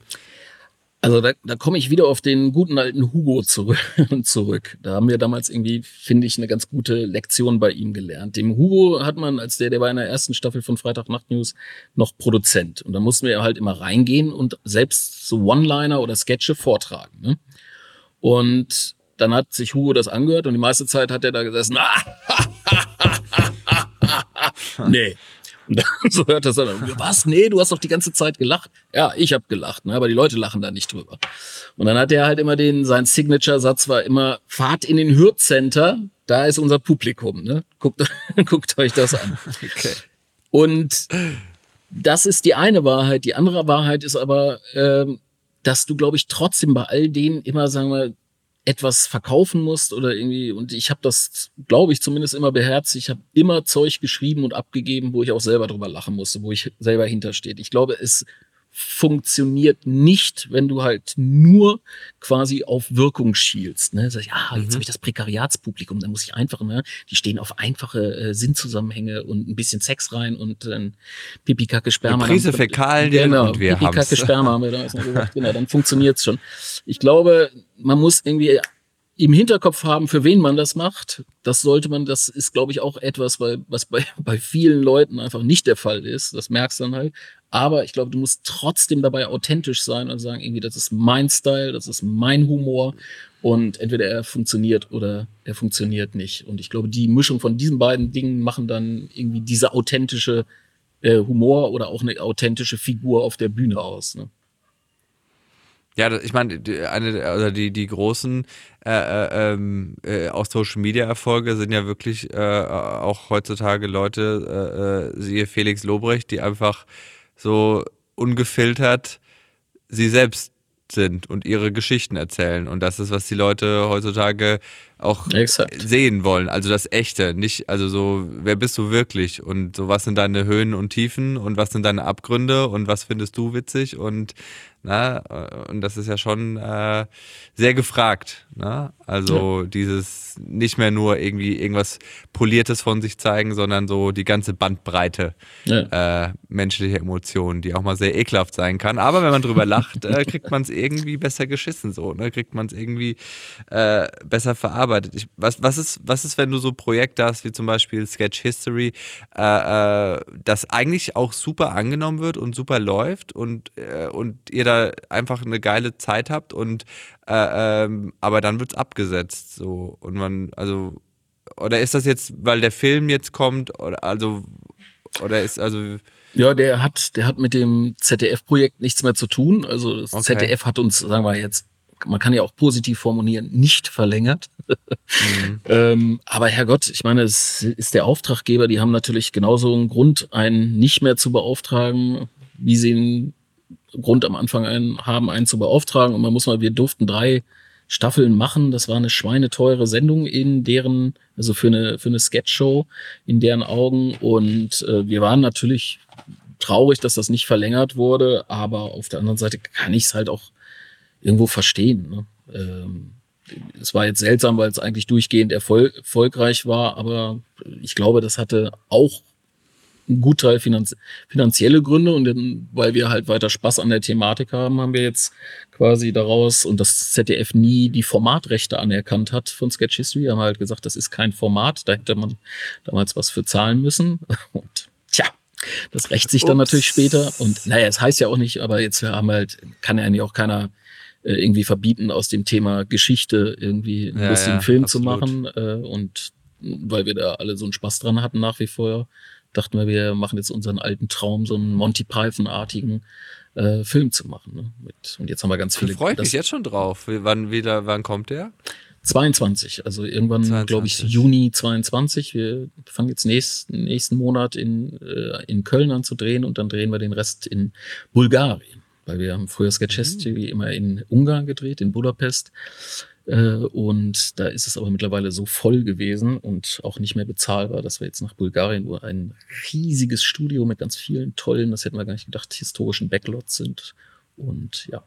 also da, da komme ich wieder auf den guten alten Hugo zurück, zurück. Da haben wir damals irgendwie, finde ich, eine ganz gute Lektion bei ihm gelernt. Dem Hugo hat man, als der, der war in der ersten Staffel von Freitag Nacht News noch Produzent. Und da mussten wir halt immer reingehen und selbst so One-Liner oder Sketche vortragen. Ne? Und dann hat sich Hugo das angehört und die meiste Zeit hat er da gesessen. nee, und dann, so hört das dann. Was? Nee, du hast doch die ganze Zeit gelacht. Ja, ich habe gelacht, ne? aber die Leute lachen da nicht drüber. Und dann hat er halt immer den, sein Signature-Satz war immer, fahrt in den Hürth-Center, da ist unser Publikum. Ne? Guckt, guckt euch das an. Okay. Und das ist die eine Wahrheit. Die andere Wahrheit ist aber, ähm, dass du, glaube ich, trotzdem bei all denen immer, sagen wir, etwas verkaufen musst oder irgendwie, und ich habe das, glaube ich, zumindest immer beherzt. Ich habe immer Zeug geschrieben und abgegeben, wo ich auch selber drüber lachen musste, wo ich selber hintersteht. Ich glaube, es funktioniert nicht, wenn du halt nur quasi auf Wirkung schielst. Ne? Sag ich, ah, jetzt Mhm. habe ich das Prekariatspublikum, da muss ich einfach, ne, die stehen auf einfache äh, Sinnzusammenhänge und ein bisschen Sex rein und dann Pipi, Kacke, Sperma. Prise Fäkalien genau, und wir Pipi, Kacke. Sperma haben wir da gesagt. Genau, dann funktioniert's schon. Ich glaube, man muss irgendwie im Hinterkopf haben, für wen man das macht. Das sollte man, das ist, glaube ich, auch etwas, weil, was bei, bei vielen Leuten einfach nicht der Fall ist. Das merkst du dann halt. Aber ich glaube, du musst trotzdem dabei authentisch sein und sagen, irgendwie, das ist mein Style, das ist mein Humor. Und entweder er funktioniert oder er funktioniert nicht. Und ich glaube, die Mischung von diesen beiden Dingen machen dann irgendwie diese authentische äh, Humor oder auch eine authentische Figur auf der Bühne aus. Ne? Ja, ich meine, die- eine oder die, die großen äh, äh, ähm, äh, auch Social Media Erfolge sind ja wirklich äh, auch heutzutage Leute, äh, siehe Felix Lobrecht, die einfach so ungefiltert sie selbst sind und ihre Geschichten erzählen. Und das ist, was die Leute heutzutage auch Exakt. sehen wollen. Also das Echte, nicht, also so, wer bist du wirklich? Und so, was sind deine Höhen und Tiefen und was sind deine Abgründe und was findest du witzig? Und na, äh, und das ist ja schon äh, sehr gefragt. Ne? Also dieses nicht mehr nur irgendwie irgendwas Poliertes von sich zeigen, sondern so die ganze Bandbreite Ja. äh, menschliche Emotionen, die auch mal sehr ekelhaft sein kann. Aber wenn man drüber lacht, äh, kriegt man es irgendwie besser geschissen so, ne? Kriegt man es irgendwie äh, besser verarbeitet. Ich, was, was, ist, was ist, wenn du so Projekte hast, wie zum Beispiel Sketch History, äh, das eigentlich auch super angenommen wird und super läuft und, und ihr da einfach eine geile Zeit habt und äh, ähm, aber dann wird's abgesetzt so und man, also oder ist das jetzt, weil der Film jetzt kommt, oder also oder ist also Ja, der hat, der hat mit dem ZDF-Projekt nichts mehr zu tun. Also das Okay. ZDF hat uns, sagen wir jetzt, man kann ja auch positiv formulieren, nicht verlängert. Mhm. ähm, aber Herrgott, ich meine, es ist der Auftraggeber, die haben natürlich genauso einen Grund, einen nicht mehr zu beauftragen, wie sie einen Grund am Anfang einen haben, einen zu beauftragen. Und man muss mal, wir durften drei Staffeln machen. Das war eine schweineteure Sendung in deren, also für eine, für eine Sketchshow in deren Augen. Und äh, wir waren natürlich traurig, dass das nicht verlängert wurde, aber auf der anderen Seite kann ich es halt auch irgendwo verstehen. Ne? Ähm, es war jetzt seltsam, weil es eigentlich durchgehend erfol erfolgreich war, aber ich glaube, das hatte auch einen Gutteil finanz finanzielle Gründe und dann, weil wir halt weiter Spaß an der Thematik haben, haben wir jetzt quasi daraus und das ZDF nie die Formatrechte anerkannt hat von Sketch History, haben wir halt gesagt, das ist kein Format, da hätte man damals was für zahlen müssen und tja, das rächt sich dann Ups. natürlich später und naja, es heißt ja auch nicht, aber jetzt haben wir halt, kann ja eigentlich auch keiner äh, irgendwie verbieten, aus dem Thema Geschichte irgendwie einen Ja, lustigen ja, Film absolut. zu machen äh, und weil wir da alle so einen Spaß dran hatten nach wie vor, dachten wir, wir machen jetzt unseren alten Traum, so einen Monty Python-artigen äh, Film zu machen. Ne? Mit, und jetzt haben wir ganz viele. freue ich das- mich jetzt schon drauf. Wann wieder, wann kommt der? 22, also irgendwann, 22. glaube ich, Juni 22. Wir fangen jetzt nächsten, nächsten Monat in, äh, in Köln an zu drehen und dann drehen wir den Rest in Bulgarien. Weil wir haben früher Sketch History immer in Ungarn gedreht, in Budapest. Äh, und da ist es aber mittlerweile so voll gewesen und auch nicht mehr bezahlbar, dass wir jetzt nach Bulgarien, wo ein riesiges Studio mit ganz vielen tollen, das hätten wir gar nicht gedacht, historischen Backlots sind. Und ja,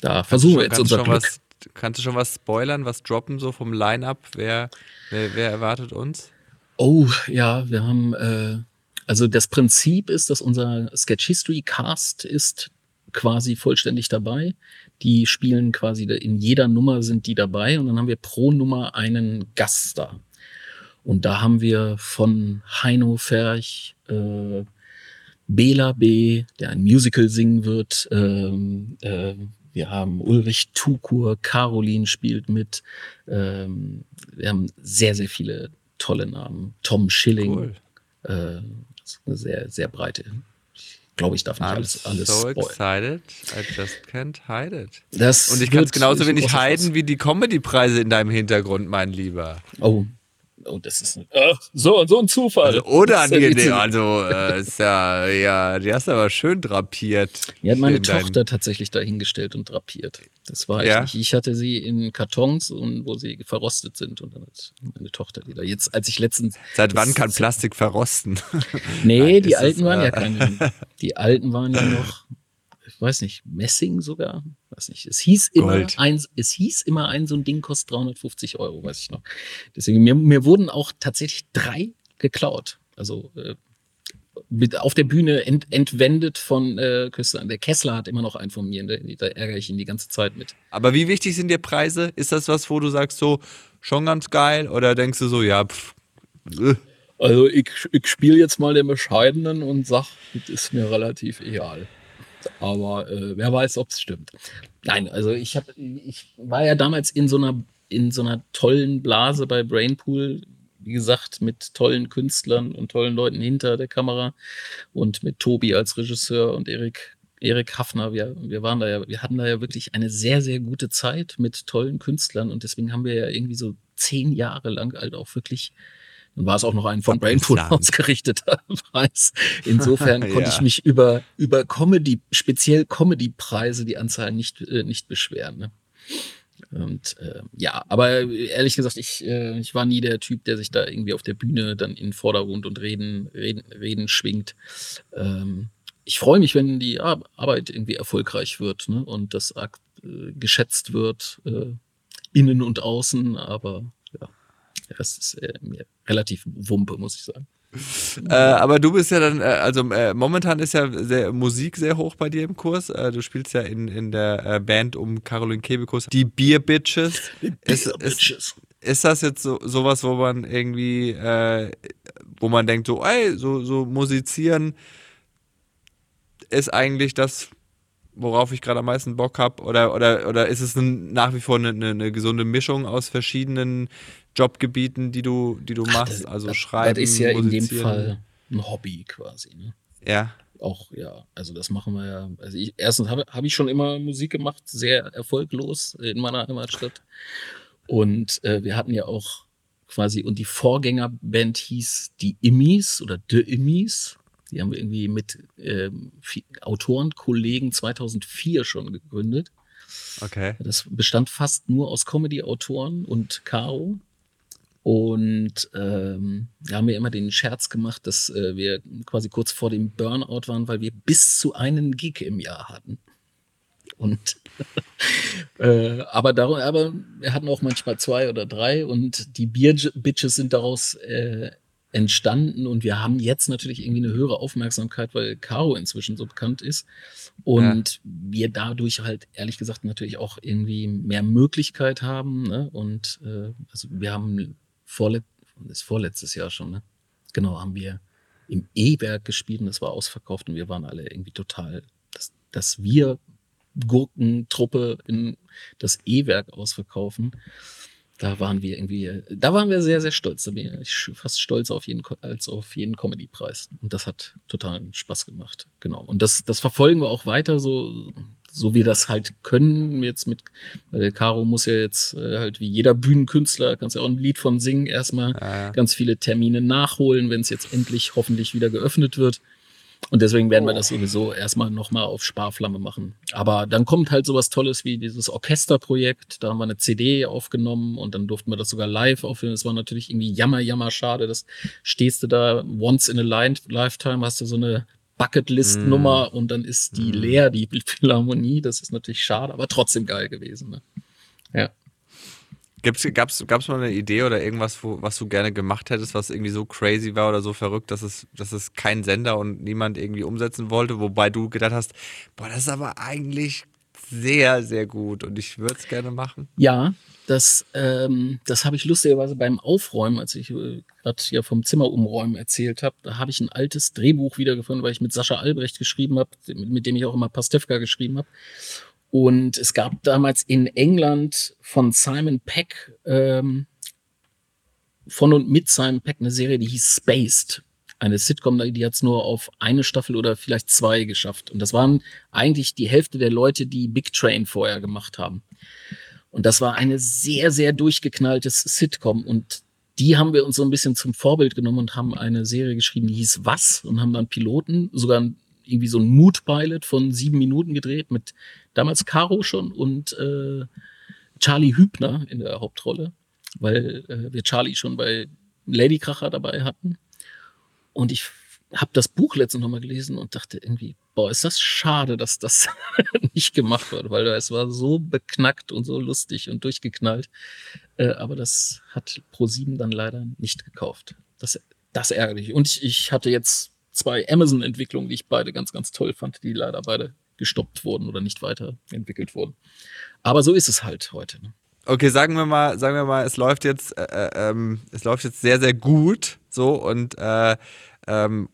da versuchen wir jetzt Kannst unser Glück. was, kannst du schon was spoilern, was droppen so vom Line-Up? Wer, wer, wer erwartet uns? Oh, ja, wir haben, äh, also das Prinzip ist, dass unser Sketch History Cast ist quasi vollständig dabei. Die spielen quasi in jeder Nummer sind die dabei und dann haben wir pro Nummer einen Gast da. Und da haben wir von Heino Ferch, äh, Bela B., der ein Musical singen wird. Ähm, äh, wir haben Ulrich Tukur, Caroline spielt mit. Ähm, wir haben sehr, sehr viele tolle Namen. Tom Schilling. Cool. Äh, das ist eine sehr, sehr breite. Ich glaube, ich darf nicht I'm alles, alles so spoilern. excited. I just can't hide it. Das Und ich kann es genauso wenig heiden wie die Comedy-Preise in deinem Hintergrund, mein Lieber. Oh, oh das ist äh, so, so ein Zufall. Also, witzig. also äh, ist ja, ja, die hast du aber schön drapiert. Die hat meine Tochter tatsächlich dahingestellt und drapiert. Das war Ja? ich nicht. Ich hatte sie in Kartons und wo sie verrostet sind und dann hat meine Tochter die da. Jetzt, als ich letztens. Seit wann kann Plastik verrosten? Nee, Nein, die alten waren äh, ja keine. Die alten waren ja noch weiß nicht, Messing sogar, weiß nicht. Es hieß immer Gold. ein, es hieß immer ein so ein Ding kostet 350 Euro, weiß ich noch. Deswegen mir, mir wurden auch tatsächlich drei geklaut. Also äh, mit auf der Bühne ent, entwendet von äh, Künstlern. Der Kessler hat immer noch einen von mir, da, da ärgere ich ihn die ganze Zeit mit. Aber wie wichtig sind dir Preise? Ist das was, wo du sagst, so schon ganz geil? Oder denkst du so, ja, pff, äh, Also ich, ich spiele jetzt mal den Bescheidenen und sag, das ist mir relativ egal. Aber äh, wer weiß, ob es stimmt. Nein, also ich habe, ich war ja damals in so einer in so einer tollen Blase bei Brainpool, wie gesagt, mit tollen Künstlern und tollen Leuten hinter der Kamera und mit Tobi als Regisseur und Erik Erik Hafner, wir, wir waren da ja, wir hatten da ja wirklich eine sehr, sehr gute Zeit mit tollen Künstlern und deswegen haben wir ja irgendwie so zehn Jahre lang halt auch wirklich dann war es auch noch ein von Brainpool ausgerichteter Preis. Insofern konnte Ja. ich mich über, über Comedy, speziell Comedy-Preise, die Anzahl nicht, äh, nicht beschweren. Ne? Und äh, ja, aber ehrlich gesagt, ich, äh, ich war nie der Typ, der sich da irgendwie auf der Bühne dann in den Vordergrund und reden, reden, reden schwingt. Ähm, ich freue mich, wenn die Ar Arbeit irgendwie erfolgreich wird ne? und das äh, geschätzt wird, äh, innen und außen, aber Rest ist äh, mir relativ Wumpe, muss ich sagen. Äh, aber du bist ja dann, äh, also äh, momentan ist ja sehr, Musik sehr hoch bei dir im Kurs. Äh, du spielst ja in, in der äh, Band um Caroline Kebekus, die Beer Bitches. Ist, ist, Bitches. ist das jetzt so sowas, wo man irgendwie, äh, wo man denkt, so, ey, so, so musizieren ist eigentlich das, worauf ich gerade am meisten Bock habe? Oder, oder, oder ist es ein, nach wie vor eine, eine, eine gesunde Mischung aus verschiedenen Jobgebieten, die du, die du machst? also das, schreiben, Das ist ja in dem? Fall ein Hobby quasi. Ne? Ja. Auch, ja, also das machen wir ja. Also ich, erstens habe hab ich schon immer Musik gemacht, sehr erfolglos in meiner Heimatstadt. Und äh, wir hatten ja auch quasi, und die Vorgängerband hieß die Immis oder The Immis. Die haben wir irgendwie mit ähm, Autorenkollegen 2004 schon gegründet. Okay. Das bestand fast nur aus Comedy-Autoren und Caro. Und ähm, da haben wir immer den Scherz gemacht, dass äh, wir quasi kurz vor dem Burnout waren, weil wir bis zu einen Gig im Jahr hatten. Und äh, aber, darum, aber wir hatten auch manchmal zwei oder drei und die Bier-Bitches sind daraus äh, entstanden und wir haben jetzt natürlich irgendwie eine höhere Aufmerksamkeit, weil Caro inzwischen so bekannt ist und wir dadurch halt ehrlich gesagt natürlich auch irgendwie mehr Möglichkeit haben ne? und äh, also wir haben vorlet ist vorletztes Jahr schon ne genau haben wir im E-Werk gespielt und das war ausverkauft und wir waren alle irgendwie total dass, dass wir Gurkentruppe in das E-Werk ausverkaufen da waren wir irgendwie, da waren wir sehr, sehr stolz. Da bin ich fast stolz auf jeden, als auf jeden Comedy-Preis. Und das hat totalen Spaß gemacht. Genau. Und das, das verfolgen wir auch weiter, so, so wir das halt können. Jetzt mit, weil Caro muss ja jetzt äh, halt wie jeder Bühnenkünstler, kannst ja auch ein Lied von singen, erstmal Ja. ganz viele Termine nachholen, wenn es jetzt endlich hoffentlich wieder geöffnet wird. Und deswegen werden wir das sowieso erstmal nochmal auf Sparflamme machen. Aber dann kommt halt sowas Tolles wie dieses Orchesterprojekt. Da haben wir eine CD aufgenommen und dann durften wir das sogar live aufnehmen. Das war natürlich irgendwie jammer, jammer schade. Das stehst du da once in a li- lifetime, hast du so eine Bucketlist-Nummer und dann ist die leer, die Philharmonie. Das ist natürlich schade, aber trotzdem geil gewesen. Ne? Ja. Gibt's, gab's, gab's mal eine Idee oder irgendwas, wo, was du gerne gemacht hättest, was irgendwie so crazy war oder so verrückt, dass es, dass es kein Sender und niemand irgendwie umsetzen wollte, wobei du gedacht hast, boah, das ist aber eigentlich sehr, sehr gut und ich würde es gerne machen. Ja, das, ähm, das habe ich lustigerweise beim Aufräumen, als ich äh, gerade hier vom Zimmer umräumen erzählt habe, da habe ich ein altes Drehbuch wiedergefunden, weil ich mit Sascha Albrecht geschrieben habe, mit, mit dem ich auch immer Pastewka geschrieben habe. Und es gab damals in England von Simon Peck, ähm, von und mit Simon Peck eine Serie, die hieß Spaced. Eine Sitcom, die hat es nur auf eine Staffel oder vielleicht zwei geschafft. Und das waren eigentlich die Hälfte der Leute, die Big Train vorher gemacht haben. Und das war eine sehr, sehr durchgeknalltes Sitcom. Und die haben wir uns so ein bisschen zum Vorbild genommen und haben eine Serie geschrieben, die hieß Was? Und haben dann Piloten, sogar irgendwie so ein Mood-Pilot von sieben Minuten gedreht mit damals Caro schon und äh, Charlie Hübner in der Hauptrolle, weil äh, wir Charlie schon bei Ladykracher dabei hatten. Und ich habe das Buch letztens nochmal gelesen und dachte irgendwie, boah, ist das schade, dass das nicht gemacht wird, weil es war so beknackt und so lustig und durchgeknallt. Äh, aber das hat Pro7 dann leider nicht gekauft. Das, das ärgerlich. Und ich, ich hatte jetzt zwei Amazon-Entwicklungen, die ich beide ganz, ganz toll fand, die leider beide gestoppt wurden oder nicht weiterentwickelt wurden. Aber so ist es halt heute. Ne? Okay, sagen wir mal, sagen wir mal, es läuft jetzt, äh, äh ähm, es läuft jetzt sehr, sehr gut, so und äh, ähm,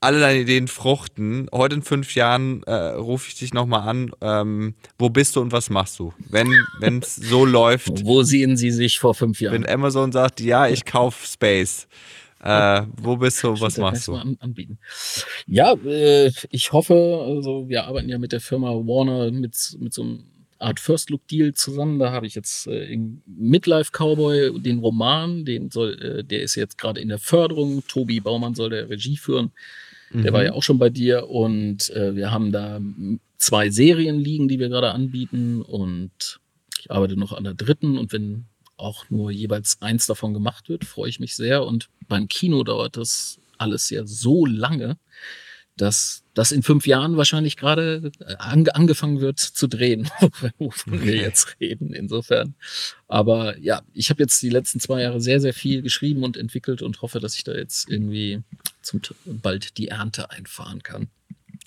alle deine Ideen fruchten. Heute in fünf Jahren äh, rufe ich dich nochmal an. Ähm, wo bist du und was machst du? Wenn es so läuft. Wo sehen Sie sich vor fünf Jahren? Wenn Amazon sagt, ja, ich kaufe Space. Äh, wo bist du, was machst du? An, anbieten. Ja, äh, ich hoffe, also wir arbeiten ja mit der Firma Warner mit, mit so einem Art First Look Deal zusammen. Da habe ich jetzt äh, in Midlife Cowboy den Roman, den soll, äh, der ist jetzt gerade in der Förderung. Tobi Baumann soll der Regie führen. Der mhm. war ja auch schon bei dir und äh, wir haben da zwei Serien liegen, die wir gerade anbieten und ich arbeite noch an der dritten und wenn auch nur jeweils eins davon gemacht wird, freue ich mich sehr und beim Kino dauert das alles ja so lange, dass das in fünf Jahren wahrscheinlich gerade äh, ange angefangen wird zu drehen, wovon wir jetzt reden, insofern. Aber ja, ich habe jetzt die letzten zwei Jahre sehr, sehr viel geschrieben und entwickelt und hoffe, dass ich da jetzt irgendwie zum bald die Ernte einfahren kann.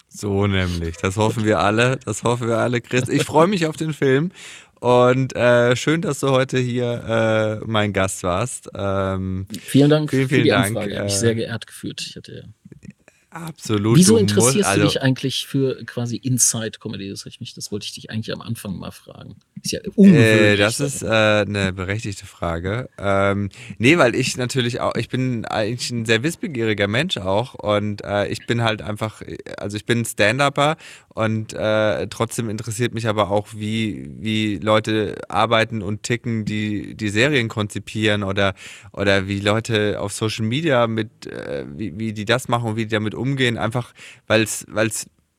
So nämlich. Das hoffen wir alle. Das hoffen wir alle, Chris. Ich freue mich auf den Film. Und äh, schön, dass du heute hier äh, mein Gast warst. Ähm, vielen Dank vielen, vielen für die Dank. Anfrage. Ich habe mich sehr geehrt gefühlt. Ich hatte ja Absolut. Wieso interessierst musst, also, du dich eigentlich für quasi Inside-Comedy? Das, das wollte ich dich eigentlich am Anfang mal fragen. Ist ja ungewöhnlich. Äh, das ist äh, eine berechtigte Frage. Ähm, nee, weil ich natürlich auch, ich bin eigentlich ein sehr wissbegieriger Mensch auch und äh, ich bin halt einfach, also ich bin Stand-Upper und äh, trotzdem interessiert mich aber auch, wie, wie Leute arbeiten und ticken, die die Serien konzipieren oder, oder wie Leute auf Social Media mit, äh, wie, wie die das machen und wie die damit umgehen, einfach weil es,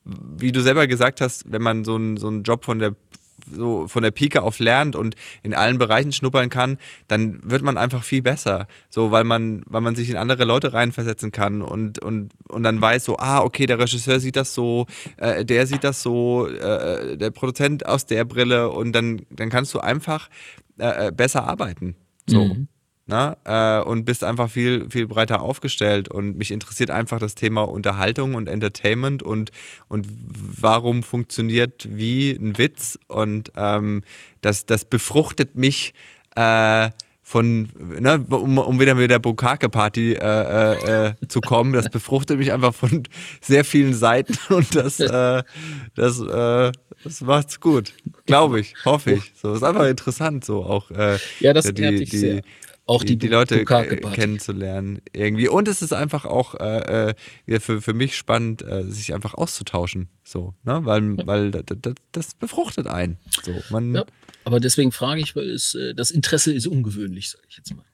wie du selber gesagt hast, wenn man so einen so einen Job von der so von der Pike auf lernt und in allen Bereichen schnuppern kann, dann wird man einfach viel besser. So, weil man, weil man sich in andere Leute reinversetzen kann und, und, und dann weiß so, ah, okay, der Regisseur sieht das so, äh, der sieht das so, äh, der Produzent aus der Brille und dann, dann kannst du einfach äh, äh besser arbeiten. So. Mhm ne? Äh, und bist einfach viel, viel breiter aufgestellt. Und mich interessiert einfach das Thema Unterhaltung und Entertainment und, und warum funktioniert wie ein Witz. Und ähm, das, das befruchtet mich. Äh, von, ne, um, um wieder mit der Bukake-Party äh, äh, äh, zu kommen, das befruchtet mich einfach von sehr vielen Seiten und das, äh, das, äh, das macht's gut, glaube ich, hoffe ich. So ist einfach interessant, so auch. Äh, ja, das die, die, sehr auch die, die, die Leute kennenzulernen irgendwie. Und es ist einfach auch äh, äh, für, für mich spannend, äh, sich einfach auszutauschen. So, ne? Weil, weil das, das befruchtet einen. So, man ja, aber deswegen frage ich, weil es, äh, das Interesse ist ungewöhnlich, sage ich jetzt mal.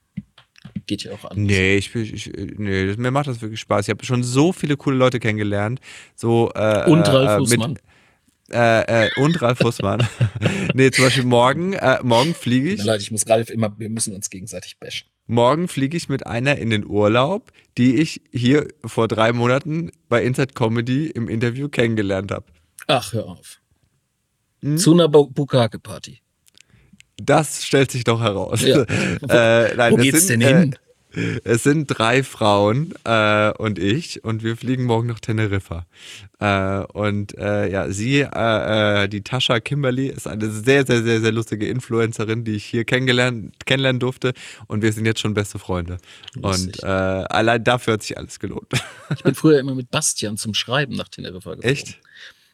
Geht ja auch an. Nee, ich, ich, nee, mir macht das wirklich Spaß. Ich habe schon so viele coole Leute kennengelernt. So, äh, Und Ralf Fußmann. Mit, äh, äh, und Ralf Fussmann. nee, zum Beispiel morgen, äh, morgen fliege ich. Leute, ich muss Ralf immer, wir müssen uns gegenseitig bashen. Morgen fliege ich mit einer in den Urlaub, die ich hier vor drei Monaten bei Inside Comedy im Interview kennengelernt habe. Ach, hör auf. Hm? Zu einer Bukake-Party. Das stellt sich doch heraus. Ja. äh, nein, Wo geht's sind, denn hin? Es sind drei Frauen äh, und ich und wir fliegen morgen nach Teneriffa. Äh, und äh, ja, sie, äh, äh, die Tascha Kimberly, ist eine sehr, sehr, sehr, sehr lustige Influencerin, die ich hier kennengelernt, kennenlernen durfte. Und wir sind jetzt schon beste Freunde. Lustig. Und äh, allein dafür hat sich alles gelohnt. Ich bin früher immer mit Bastian zum Schreiben nach Teneriffa gefahren. Echt?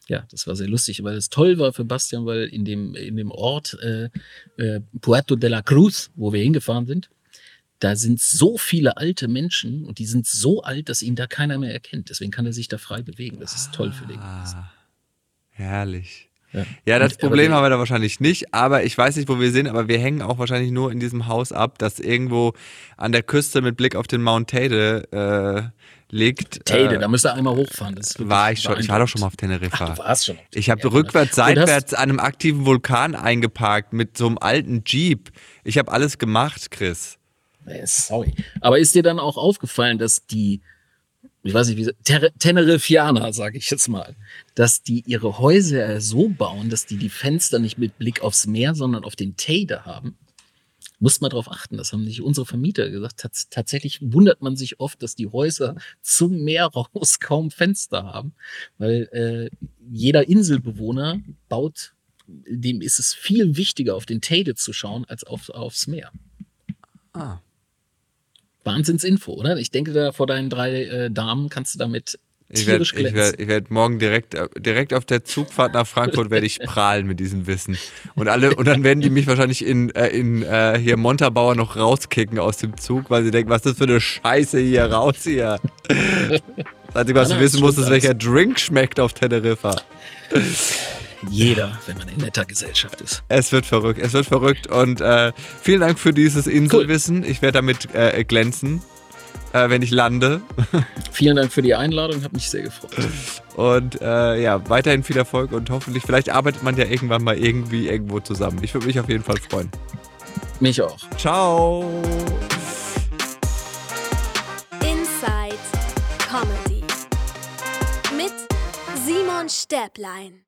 ja, das war sehr lustig, weil es toll war für Bastian, weil in dem, in dem Ort äh, äh, Puerto de la Cruz, wo wir hingefahren sind, da sind so viele alte Menschen und die sind so alt, dass ihn da keiner mehr erkennt. Deswegen kann er sich da frei bewegen. Das ist toll für den. Ah, herrlich. Ja, ja das und, Problem haben wir da wahrscheinlich nicht, aber ich weiß nicht, wo wir sind, aber wir hängen auch wahrscheinlich nur in diesem Haus ab, das irgendwo an der Küste mit Blick auf den Mount Tate äh, liegt. Teide, äh, da müsst ihr einmal hochfahren. war ich schon, ich war doch schon mal auf Teneriffa. Ach, du warst schon auf Ich habe rückwärts, seitwärts an einem aktiven Vulkan eingeparkt mit so einem alten Jeep. Ich habe alles gemacht, Chris. Sorry. Aber ist dir dann auch aufgefallen, dass die ich weiß nicht, wie Ter Teneriffianer, sage ich jetzt mal, dass die ihre Häuser so bauen, dass die die Fenster nicht mit Blick aufs Meer, sondern auf den Teide haben. Muss man darauf achten, das haben nicht unsere Vermieter gesagt. Tats tatsächlich wundert man sich oft, dass die Häuser zum Meer raus kaum Fenster haben, weil äh, jeder Inselbewohner baut, dem ist es viel wichtiger, auf den Teide zu schauen, als auf, aufs Meer. Ah. Wahnsinnsinfo, oder? Ich denke, da vor deinen drei äh, Damen kannst du damit Ich werde werd, werd morgen direkt, äh, direkt auf der Zugfahrt nach Frankfurt werde ich prahlen mit diesem Wissen. Und alle, und dann werden die mich wahrscheinlich in, äh, in äh, hier Montabaur noch rauskicken aus dem Zug, weil sie denken, was ist das für eine Scheiße hier, raus hier. Das Einzige, was du wissen musst, ist, welcher Drink schmeckt auf Teneriffa. Jeder, wenn man in netter Gesellschaft ist. Es wird verrückt, es wird verrückt. Und äh, vielen Dank für dieses Inselwissen. Ich werde damit äh, glänzen, äh, wenn ich lande. Vielen Dank für die Einladung, habe mich sehr gefreut. Und äh, ja, weiterhin viel Erfolg und hoffentlich, vielleicht arbeitet man ja irgendwann mal irgendwie irgendwo zusammen. Ich würde mich auf jeden Fall freuen. Mich auch. Ciao! Inside Comedy. Mit Simon Stäblein.